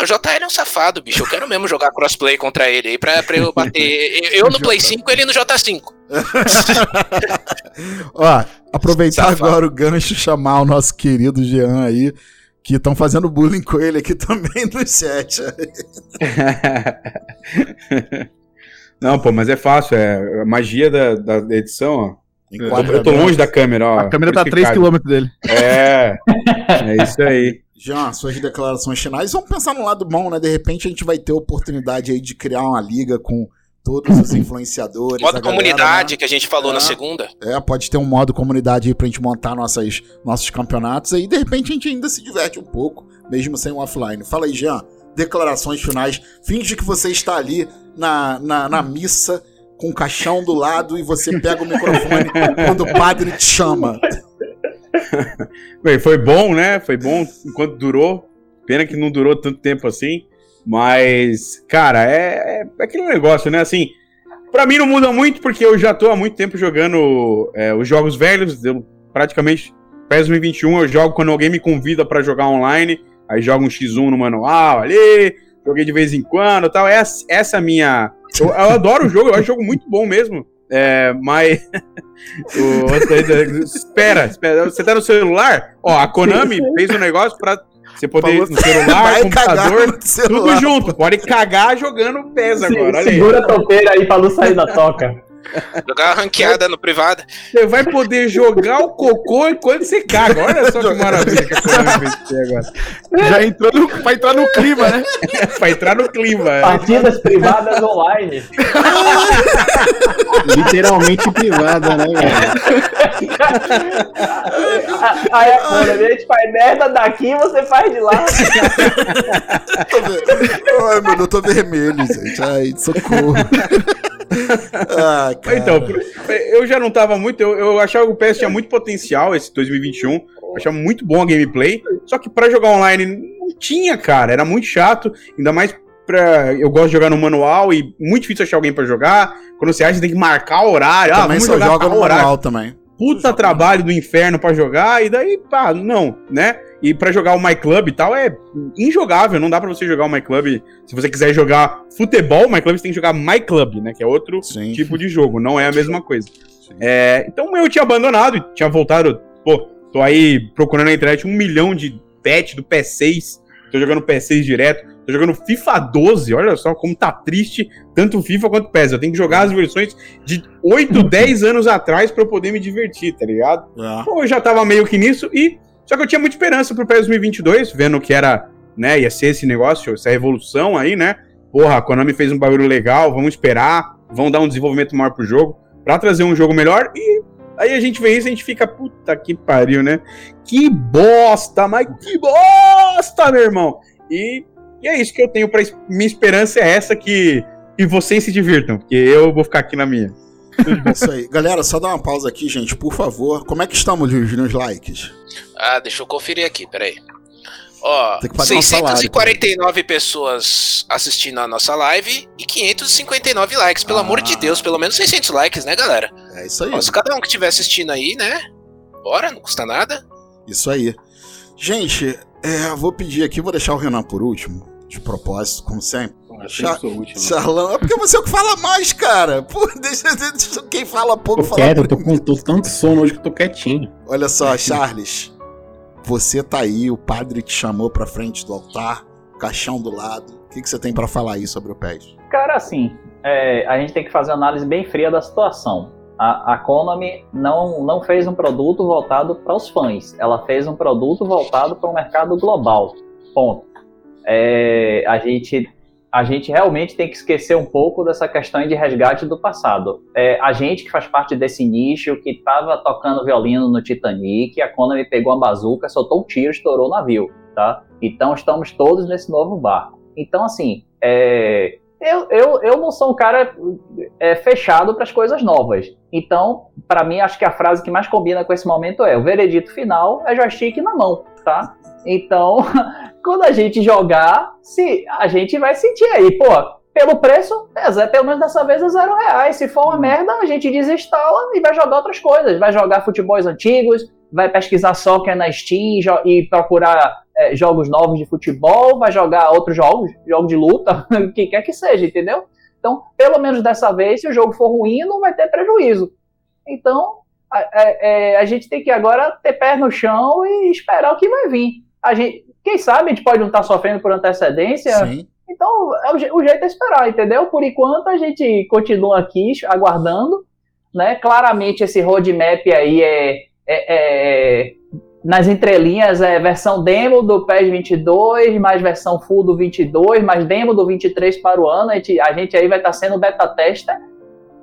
J: O JL é um safado, bicho. Eu quero mesmo jogar crossplay contra ele aí pra, pra eu bater. *laughs* Eu eu no Play 5 ele no J5. *laughs*
E: Ó, aproveitar
J: Safado.
E: agora o gancho e chamar o nosso querido Jean aí, que estão fazendo bullying com ele aqui *laughs* também no chat. *laughs*
G: Não, pô, mas é fácil, é a magia da, da edição, ó. Eu tô, eu tô
E: Enquadramento.
G: longe da câmera, ó.
F: A câmera tá a 3km dele.
G: É, é isso aí.
E: Jean, suas declarações finais. Vamos pensar no lado bom, né? De repente a gente vai ter oportunidade aí de criar uma liga com todos os influenciadores.
J: Modo
E: a galera,
J: comunidade
E: né?
J: que a gente falou
E: É.
J: na segunda.
E: É, pode ter um modo comunidade aí pra gente montar nossas, nossos campeonatos aí. De repente a gente ainda se diverte um pouco, mesmo sem o offline. Fala aí, Jean. Declarações finais. Finge que você está ali na, na, na missa com o caixão do lado e você pega o microfone quando o padre te chama. *laughs*
G: Bem, foi bom, né? Foi bom enquanto durou. Pena que não durou tanto tempo assim. Mas, cara, é, é aquele negócio, né? Assim, pra mim não muda muito porque eu já tô há muito tempo jogando é, os jogos velhos. Eu praticamente, PES 2021 eu jogo quando alguém me convida pra jogar online. Aí jogo um X1 no manual ali. Joguei de vez em quando e tal. Essa, essa é a minha. Eu, eu adoro o jogo, eu acho o jogo muito bom mesmo. É, mas. *laughs* o espera, espera. Você tá no celular? Ó, a Konami fez um negócio pra você poder ir no celular, computador,
E: no celular.
G: tudo junto. Pode cagar jogando PES agora. Aí.
H: Segura a topeira aí pra não sair da toca.
J: Jogar uma ranqueada no privado.
G: Você vai poder jogar o cocô enquanto você caga. Olha só que maravilha que agora.
F: Já entrou no, pra entrar no clima, né? *laughs*
G: pra entrar no clima. é.
H: Partidas privadas online. *laughs*
I: Literalmente privada, né, velho?
H: Aí agora, a gente faz merda daqui você faz de lá.
E: Ai, Deus, eu tô vermelho, gente. Ai, socorro. Ah, cara.
G: Então, eu já não tava muito. Eu, eu achava que o PS tinha muito potencial esse 2021. Eu achava muito bom a gameplay. Só que pra jogar online não tinha, cara. Era muito chato. Ainda mais pra. Eu gosto de jogar no manual e muito difícil achar alguém pra jogar. Quando você acha, você tem que marcar o horário. Ah,
E: também
G: vamos
E: só
G: jogar
E: joga no
G: horário.
E: manual também.
G: Puta trabalho do inferno pra jogar. E daí, pá, não, né? E pra jogar o My Club e tal é injogável. Não dá pra você jogar o My Club. Se você quiser jogar futebol, o My Club você tem que jogar My Club, né? Que é outro
E: Sim.
G: tipo de jogo, não é a mesma coisa. É, então eu tinha abandonado e tinha voltado, pô, Tô aí procurando na internet um milhão de patch do PS6. Tô jogando PS6 direto. Tô jogando FIFA 12. Olha só como tá triste tanto FIFA quanto o PES. Eu tenho que jogar as versões de 8, 10 *laughs* anos atrás pra eu poder me divertir, tá ligado?
E: É.
G: Pô, eu já tava meio que nisso e. Só que eu tinha muita esperança pro PES 2022, vendo que era, né, ia ser esse negócio, essa revolução aí, né? Porra, a Konami fez um bagulho legal, vamos esperar, vão dar um desenvolvimento maior pro jogo, pra trazer um jogo melhor e. Aí a gente vê isso e a gente fica, puta que pariu, né? Que bosta, mas que bosta, meu irmão! E, e é isso que eu tenho pra. es- Minha esperança é essa que, que vocês se divirtam, porque eu vou ficar aqui na minha.
E: É Isso aí. Galera, só dá uma pausa aqui, gente, por favor. Como é que estamos Luiz, nos likes?
J: Ah, deixa eu conferir aqui, peraí. Ó,
E: Tem que pagar um salário,
J: 649 pessoas assistindo a nossa live e 559 likes. Pelo amor de Deus, pelo menos 600 likes, né, galera?
E: É isso aí.
J: Ó, se cada um que estiver assistindo aí, né? Bora, não custa nada.
E: Isso aí. Gente, é, vou pedir aqui, vou deixar o Renan por último, de propósito, como sempre. Cha- Charlão, é porque você é o que fala mais, cara. *laughs* Pô, deixa, deixa quem fala pouco falar
I: quero, eu tô com tô tanto sono hoje que eu tô quietinho.
E: Olha só, Charles. Você tá aí, o padre te chamou pra frente do altar, caixão do lado. O que, que você tem pra falar aí sobre o PES?
H: Cara, assim, é, a gente tem que fazer uma análise bem fria da situação. A, a Konami não, não fez um produto voltado para os fãs, ela fez um produto voltado para o mercado global. Ponto. É, a, gente, a gente realmente tem que esquecer um pouco dessa questão de resgate do passado. É, a gente que faz parte desse nicho, que estava tocando violino no Titanic, a Konami pegou uma bazuca, soltou um tiro, estourou o navio. Tá? Então estamos todos nesse novo barco. Então, assim, é, eu, eu, eu não sou um cara é, fechado para as coisas novas. Então, para mim, acho que a frase que mais combina com esse momento é: o veredito final é joystick na mão, tá? Então, *laughs* quando a gente jogar, se a gente vai sentir aí, pô, pelo preço, é, pelo menos dessa vez é zero reais. Se for uma merda, a gente desinstala e vai jogar outras coisas. Vai jogar futebols antigos, vai pesquisar soccer na Steam e procurar é, jogos novos de futebol, vai jogar outros jogos, jogos de luta, *laughs* o que quer que seja, entendeu? Então, pelo menos dessa vez, se o jogo for ruim, não vai ter prejuízo. Então, a, é- é, a gente tem que agora ter pé no chão e esperar o que vai vir. A gente, quem sabe a gente pode não estar sofrendo por antecedência.
E: Sim.
H: Então, é o, o jeito é esperar, entendeu? Por enquanto, a gente continua aqui aguardando. Né? Claramente, esse roadmap aí é, é- é- nas entrelinhas é versão demo do PES 22, mais versão full do 22, mais demo do 23 para o ano. A gente, a gente aí vai estar sendo beta tester,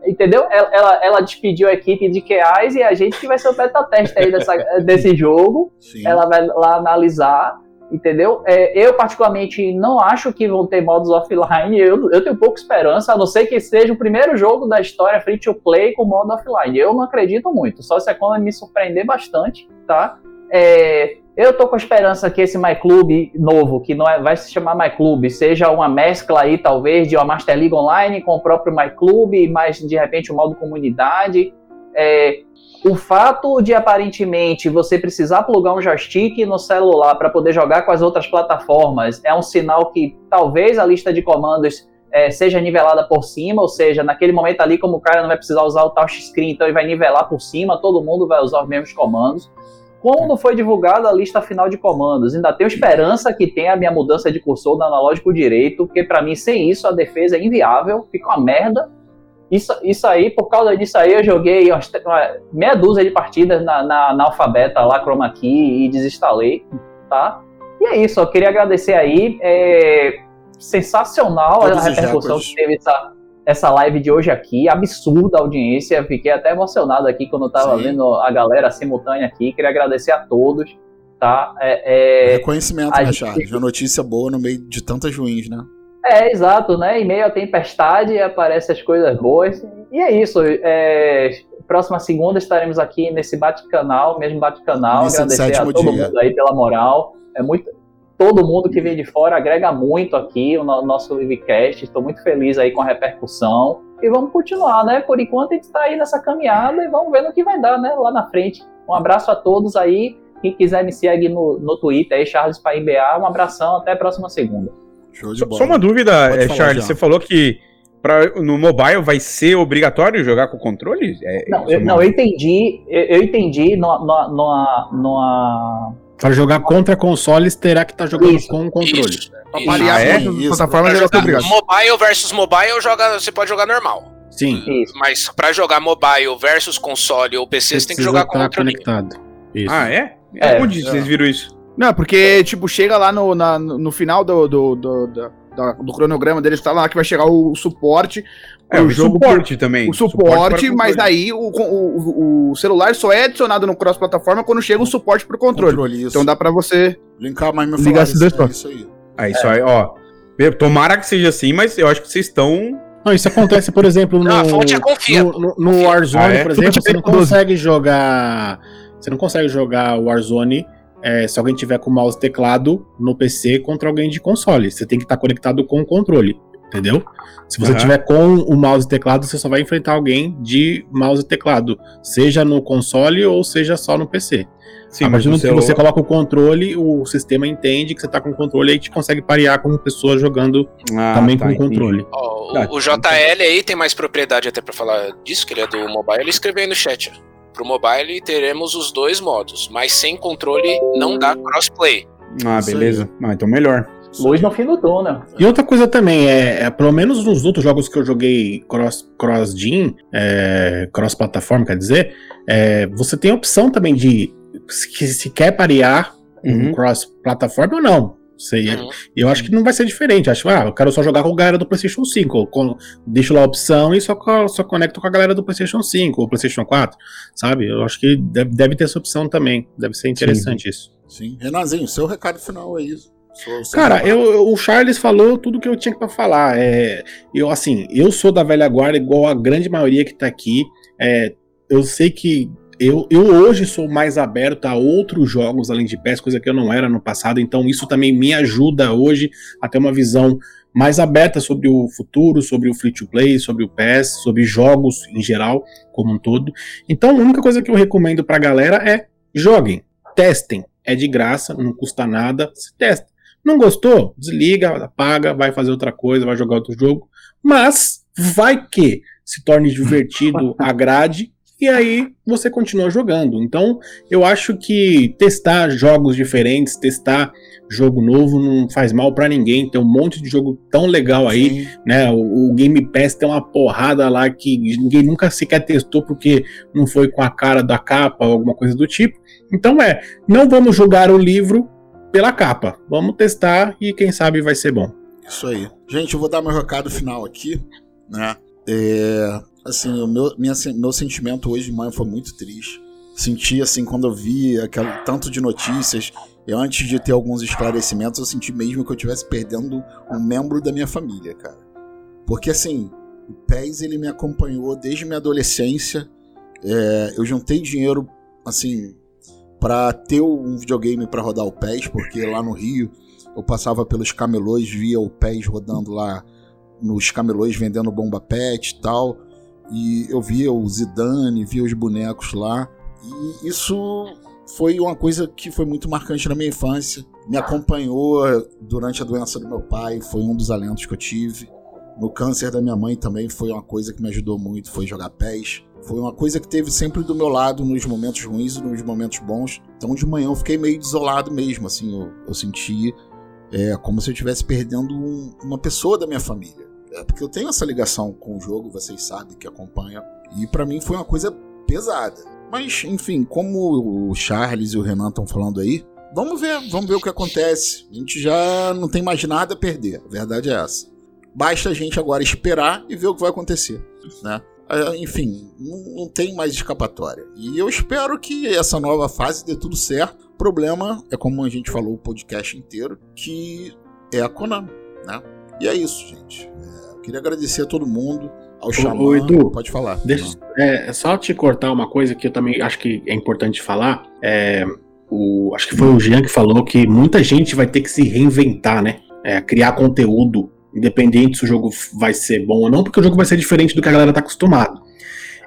H: entendeu? Ela, ela, ela despediu a equipe de QAs e a gente que vai ser o beta tester aí dessa, *laughs* desse jogo. Ela vai lá analisar, entendeu? É, eu, particularmente, não acho que vão ter modos offline. Eu, eu tenho pouca esperança, a não ser que seja o primeiro jogo da história free to play com modo offline. Eu não acredito muito, só se a Konami me surpreender bastante, tá? É, eu tô com a esperança que esse MyClub novo, que não é, vai se chamar MyClub, seja uma mescla aí, talvez, de uma Master League Online com o próprio MyClub, mais de repente o modo comunidade. É, o fato de aparentemente você precisar plugar um joystick no celular para poder jogar com as outras plataformas é um sinal que talvez a lista de comandos é, seja nivelada por cima, ou seja, naquele momento ali, como o cara não vai precisar usar o touchscreen, então ele vai nivelar por cima, todo mundo vai usar os mesmos comandos. Não foi divulgada a lista final de comandos, ainda tenho esperança que tenha a minha mudança de cursor no analógico direito, porque para mim, sem isso, a defesa é inviável, fica uma merda. Isso, isso aí, por causa disso aí, eu joguei umas meia dúzia de partidas na, na, na alfabeta lá, Chroma Key, e desinstalei, tá? E é isso, eu queria agradecer aí. É sensacional
E: Todos
H: a repercussão que teve essa, essa live de hoje aqui, absurda a audiência, fiquei até emocionado aqui quando eu tava
E: Sim.
H: vendo a galera simultânea aqui, queria agradecer a todos, tá? É, é,
E: Reconhecimento,
H: a
E: né,
H: gente-
E: Charles? Uma notícia boa no meio de tantas ruins, né?
H: É, exato, né? Em meio à tempestade aparecem as coisas boas. E é isso. é, Próxima segunda estaremos aqui nesse bate-canal, mesmo bate-canal. Agradecer a todo
E: dia.
H: mundo aí pela moral. É muito. Todo mundo que vem de fora agrega muito aqui o no- nosso livecast. Estou muito feliz aí com a repercussão. E vamos continuar, né? Por enquanto a gente está aí nessa caminhada e vamos ver no que vai dar, né? Lá na frente. Um abraço a todos aí. Quem quiser me segue no, no Twitter aí, Charles Paimba. Um abração, até a próxima segunda.
E: Show de
G: Só,
E: bola.
G: só uma dúvida, é, Charles. Você falou que pra, no mobile vai ser obrigatório jogar com controle? É,
H: Não,
G: isso
H: eu, não, eu entendi, eu, eu entendi numa, numa, numa,
I: Para jogar contra consoles, terá que estar jogando
H: Isso,
I: com o controle.
J: Isso.
F: Pra
J: Isso.
F: variar
G: Ah, é?
E: Isso.
F: plataformas,
J: Pra jogar
F: obrigado.
J: mobile versus mobile, joga, você pode jogar normal.
I: Sim.
H: Isso.
J: Mas pra jogar mobile versus console ou PC, você tem que jogar com
I: estar
J: controle.
I: conectado. Isso.
G: Ah, é?
H: É,
G: Onde vocês viram isso?
F: Não, porque, tipo, chega lá no, na- no final do, do, do, da- do cronograma deles, tá lá que vai chegar o suporte.
G: É,
F: o
G: o
F: jogo
G: suporte também.
F: O suporte,
G: para
F: mas
G: controle.
F: aí o, o, o celular só é adicionado no cross-plataforma quando chega o suporte pro controle.
E: isso.
F: Então dá pra você.
E: Linkar mais meu
F: Ligar esses dois
E: é
F: pontos.
E: isso aí.
G: Ah, isso aí, ó. Tomara que seja assim, mas eu acho que vocês estão.
I: Não, isso acontece, por exemplo, no,
J: Não, *laughs* a fonte é
I: no, no- no Warzone,
G: Ah, é?
I: por exemplo, você não consegue jogar. Você não consegue jogar o Warzone é, se alguém tiver com mouse e teclado no PC contra alguém de console. Você tem que estar conectado com o controle. Entendeu? Se você
G: Aham.
I: tiver com o mouse e teclado, você só vai enfrentar alguém de mouse e teclado, seja no console ou seja só no PC.
G: Sim,
I: a
G: mas
I: partir do momento que você coloca o controle, o sistema entende que você tá com o controle e te consegue parear com pessoas jogando
G: Ah,
I: também
G: tá,
I: com o controle.
J: Ó, o-
G: Ah,
J: o, JL aí tem mais propriedade até pra falar disso, que ele é do mobile. Ele escreveu aí no chat. Ó. Pro mobile teremos os dois modos, mas sem controle não dá crossplay.
G: Ah, beleza. Ah, então melhor.
H: luz no fim do túnel.
I: E outra coisa também, é, é, pelo menos nos outros jogos que eu joguei cross, cross-gen, é, cross-plataforma, quer dizer, é, você tem a opção também de se, se quer parear
G: Uhum.
I: um cross-plataforma ou não. Sei,
J: Uhum.
I: Eu acho que não vai ser diferente. Acho que ah, eu quero só jogar com a galera do PlayStation 5. Com, deixo lá a opção e só, só conecto com a galera do PlayStation 5 ou PlayStation 4. Sabe? Eu acho que deve, deve ter essa opção também. Deve ser interessante isso.
E: Sim. Renanzinho, seu recado final é isso.
I: Cara, eu, o Charles falou tudo que eu tinha pra falar. É, eu, assim, eu sou da velha guarda, igual a grande maioria que tá aqui. É, eu sei que eu, eu hoje sou mais aberto a outros jogos além de PES, coisa que eu não era no passado, então isso também me ajuda hoje a ter uma visão mais aberta sobre o futuro, sobre o free to play, sobre o PES, sobre jogos em geral, como um todo. Então, a única coisa que eu recomendo pra galera é joguem, testem. É de graça, não custa nada, se testa. Não gostou? Desliga, apaga, vai fazer outra coisa, vai jogar outro jogo. Mas vai que se torne divertido, *laughs* agrade, e aí você continua jogando. Então, eu acho que testar jogos diferentes, testar jogo novo não faz mal pra ninguém. Tem um monte de jogo tão legal aí,
E: Sim.
I: né? O, o Game Pass tem uma porrada lá que ninguém nunca sequer testou porque não foi com a cara da capa ou alguma coisa do tipo. Então é, não vamos julgar o livro pela capa. Vamos testar e quem sabe vai ser bom.
E: Isso aí. Gente, eu vou dar meu recado final aqui, né? É, assim, o meu, minha, meu sentimento hoje de manhã foi muito triste. Senti, assim, quando eu vi aquele tanto de notícias, e antes de ter alguns esclarecimentos, eu senti mesmo que eu estivesse perdendo um membro da minha família, cara. Porque, assim, o PES, ele me acompanhou desde minha adolescência. É, eu juntei dinheiro, assim, para ter um videogame para rodar o PES, porque lá no Rio eu passava pelos camelôs, via o PES rodando lá nos camelôs vendendo bomba pet e tal. E eu via o Zidane, via os bonecos lá. E isso foi uma coisa que foi muito marcante na minha infância. Me acompanhou durante a doença do meu pai, foi um dos alentos que eu tive. No câncer da minha mãe também foi uma coisa que me ajudou muito, foi jogar pés. Foi uma coisa que teve sempre do meu lado nos momentos ruins e nos momentos bons. Então de manhã eu fiquei meio desolado mesmo, assim, eu, eu senti é, como se eu estivesse perdendo um- uma pessoa da minha família. É, porque eu tenho essa ligação com o jogo, vocês sabem que acompanham. E pra mim foi uma coisa pesada. Mas, enfim, como o Charles e o Renan estão falando aí, vamos ver, vamos ver o que acontece. A gente já não tem mais nada a perder. A verdade é essa. Basta a gente agora esperar e ver o que vai acontecer, né? Ah, Enfim, não, tem mais escapatória. E eu espero que essa nova fase dê tudo certo. O problema é, como a gente falou o podcast inteiro, que é a Konami, né? E é isso, gente. É, queria agradecer a todo mundo, ao Xamã.
I: ô, Edu,
E: Pode falar.
I: Deixa, é, só te cortar uma coisa que eu também acho que é importante falar. É, o, acho que foi o Jean que falou que muita gente vai ter que se reinventar, né? É, criar conteúdo, independente se o jogo vai ser bom ou não, porque o jogo vai ser diferente do que a galera tá acostumado.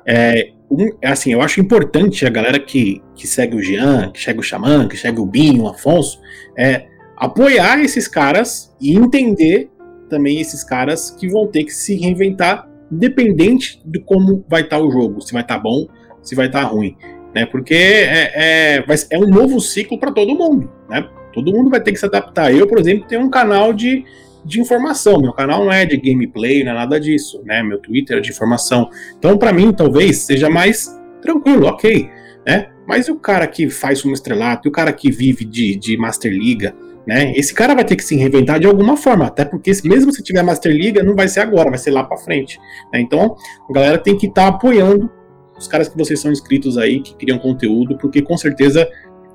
I: É, um- é assim, eu acho importante a galera que, que segue o Jean, que segue o Xamã, que segue o Binho, o Afonso, é, apoiar esses caras e entender também esses caras que vão ter que se reinventar, independente de como vai estar o jogo, se vai estar bom, se vai estar ruim, né? Porque é, é, é um novo ciclo para todo mundo, né? Todo mundo vai ter que se adaptar. Eu, por exemplo, tenho um canal de, de informação. Meu canal não é de gameplay, não é nada disso, né? Meu Twitter é de informação. Então, para mim, talvez seja mais tranquilo, ok, né? Mas e o cara que faz um estrelato, e o cara que vive de, de Master Liga, né? Esse cara vai ter que se reinventar de alguma forma, até porque se- mesmo se tiver Master Liga, não vai ser agora, vai ser lá para frente. né? Então, a galera tem que estar apoiando os caras que vocês são inscritos aí, que criam conteúdo, porque com certeza,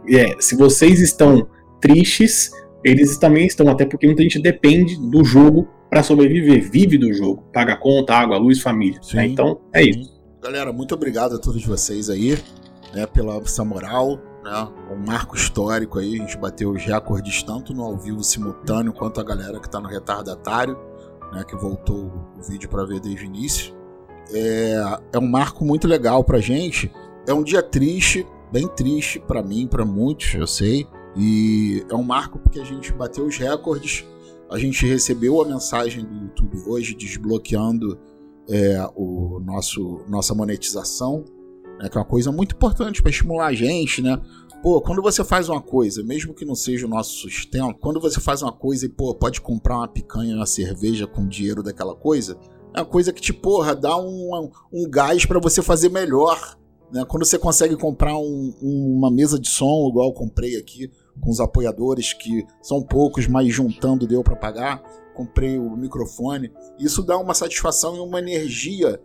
I: é, se vocês estão tristes, eles também estão, até porque muita gente depende do jogo para sobreviver, vive do jogo, paga conta, água, luz, família. né? Então, é isso.
E: Galera, muito obrigado a todos vocês aí, né, pela essa moral, né, um marco histórico aí, a gente bateu os recordes tanto no ao vivo simultâneo quanto a galera que tá no retardatário, né, que voltou o vídeo para ver desde o início. É, é um marco muito legal pra gente, é um dia triste, bem triste pra mim, pra muitos, eu sei, e é um marco porque a gente bateu os recordes, a gente recebeu a mensagem do YouTube hoje desbloqueando é, o nosso nossa monetização, né, que é uma coisa muito importante para estimular a gente, né? Pô, quando você faz uma coisa, mesmo que não seja o nosso sustento, quando você faz uma coisa e pô, pode comprar uma picanha uma cerveja com o dinheiro daquela coisa, é uma coisa que te, porra, dá um, um gás para você fazer melhor. Né? Quando você consegue comprar um- uma mesa de som, igual eu comprei aqui, com os apoiadores, que são poucos, mas juntando deu para pagar, comprei o microfone, isso dá uma satisfação e uma energia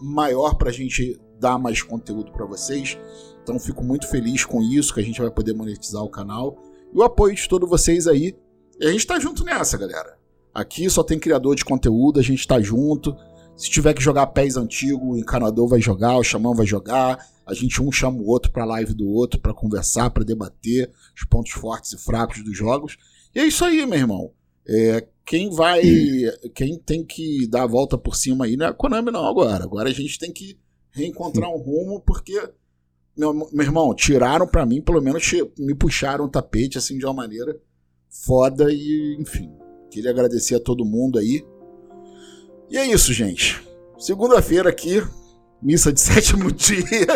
E: maior pra gente dar mais conteúdo para vocês. Então fico muito feliz com isso, que a gente vai poder monetizar o canal. E o apoio de todos vocês aí. E a gente tá junto nessa, galera. Aqui só tem criador de conteúdo, a gente tá junto. Se tiver que jogar pés antigo, o encanador vai jogar, o xamã vai jogar. A gente um chama o outro pra live do outro, pra conversar, pra debater os pontos fortes e fracos dos jogos. E é isso aí, meu irmão. É, quem vai. Quem tem que dar a volta por cima aí não é a Konami, não, agora. Agora a gente tem que reencontrar um rumo, porque. Meu, meu irmão, tiraram pra mim, pelo menos me puxaram o tapete assim de uma maneira foda e, enfim. Queria agradecer a todo mundo aí. E é isso, gente. Segunda-feira aqui, missa de *laughs* sétimo dia.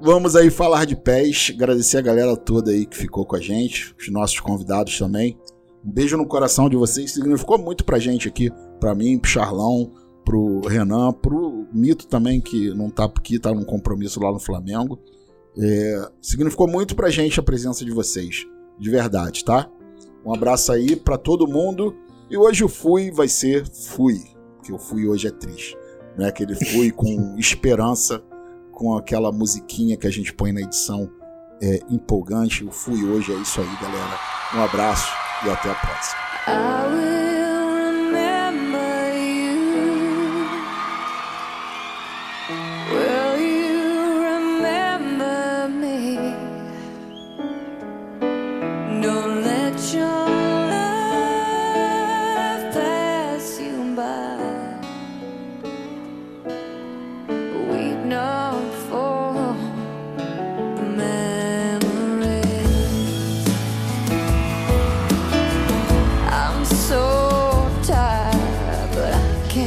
E: Vamos aí falar de pés. Agradecer a galera toda aí que ficou com a gente, os nossos convidados também. Um beijo no coração de vocês. Significou muito pra gente aqui, pra mim, pro Charlão, pro Renan, pro Mito também, que não tá aqui, tá num compromisso lá no Flamengo. É, significou muito pra gente a presença de vocês, de verdade, tá? Um abraço aí pra todo mundo. E hoje o fui vai ser fui, que o fui hoje é triste, né? Aquele fui com *laughs* esperança, com aquela musiquinha que a gente põe na edição é, empolgante. O fui hoje é isso aí, galera. Um abraço e até a próxima.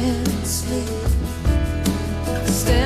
K: can't sleep. Stand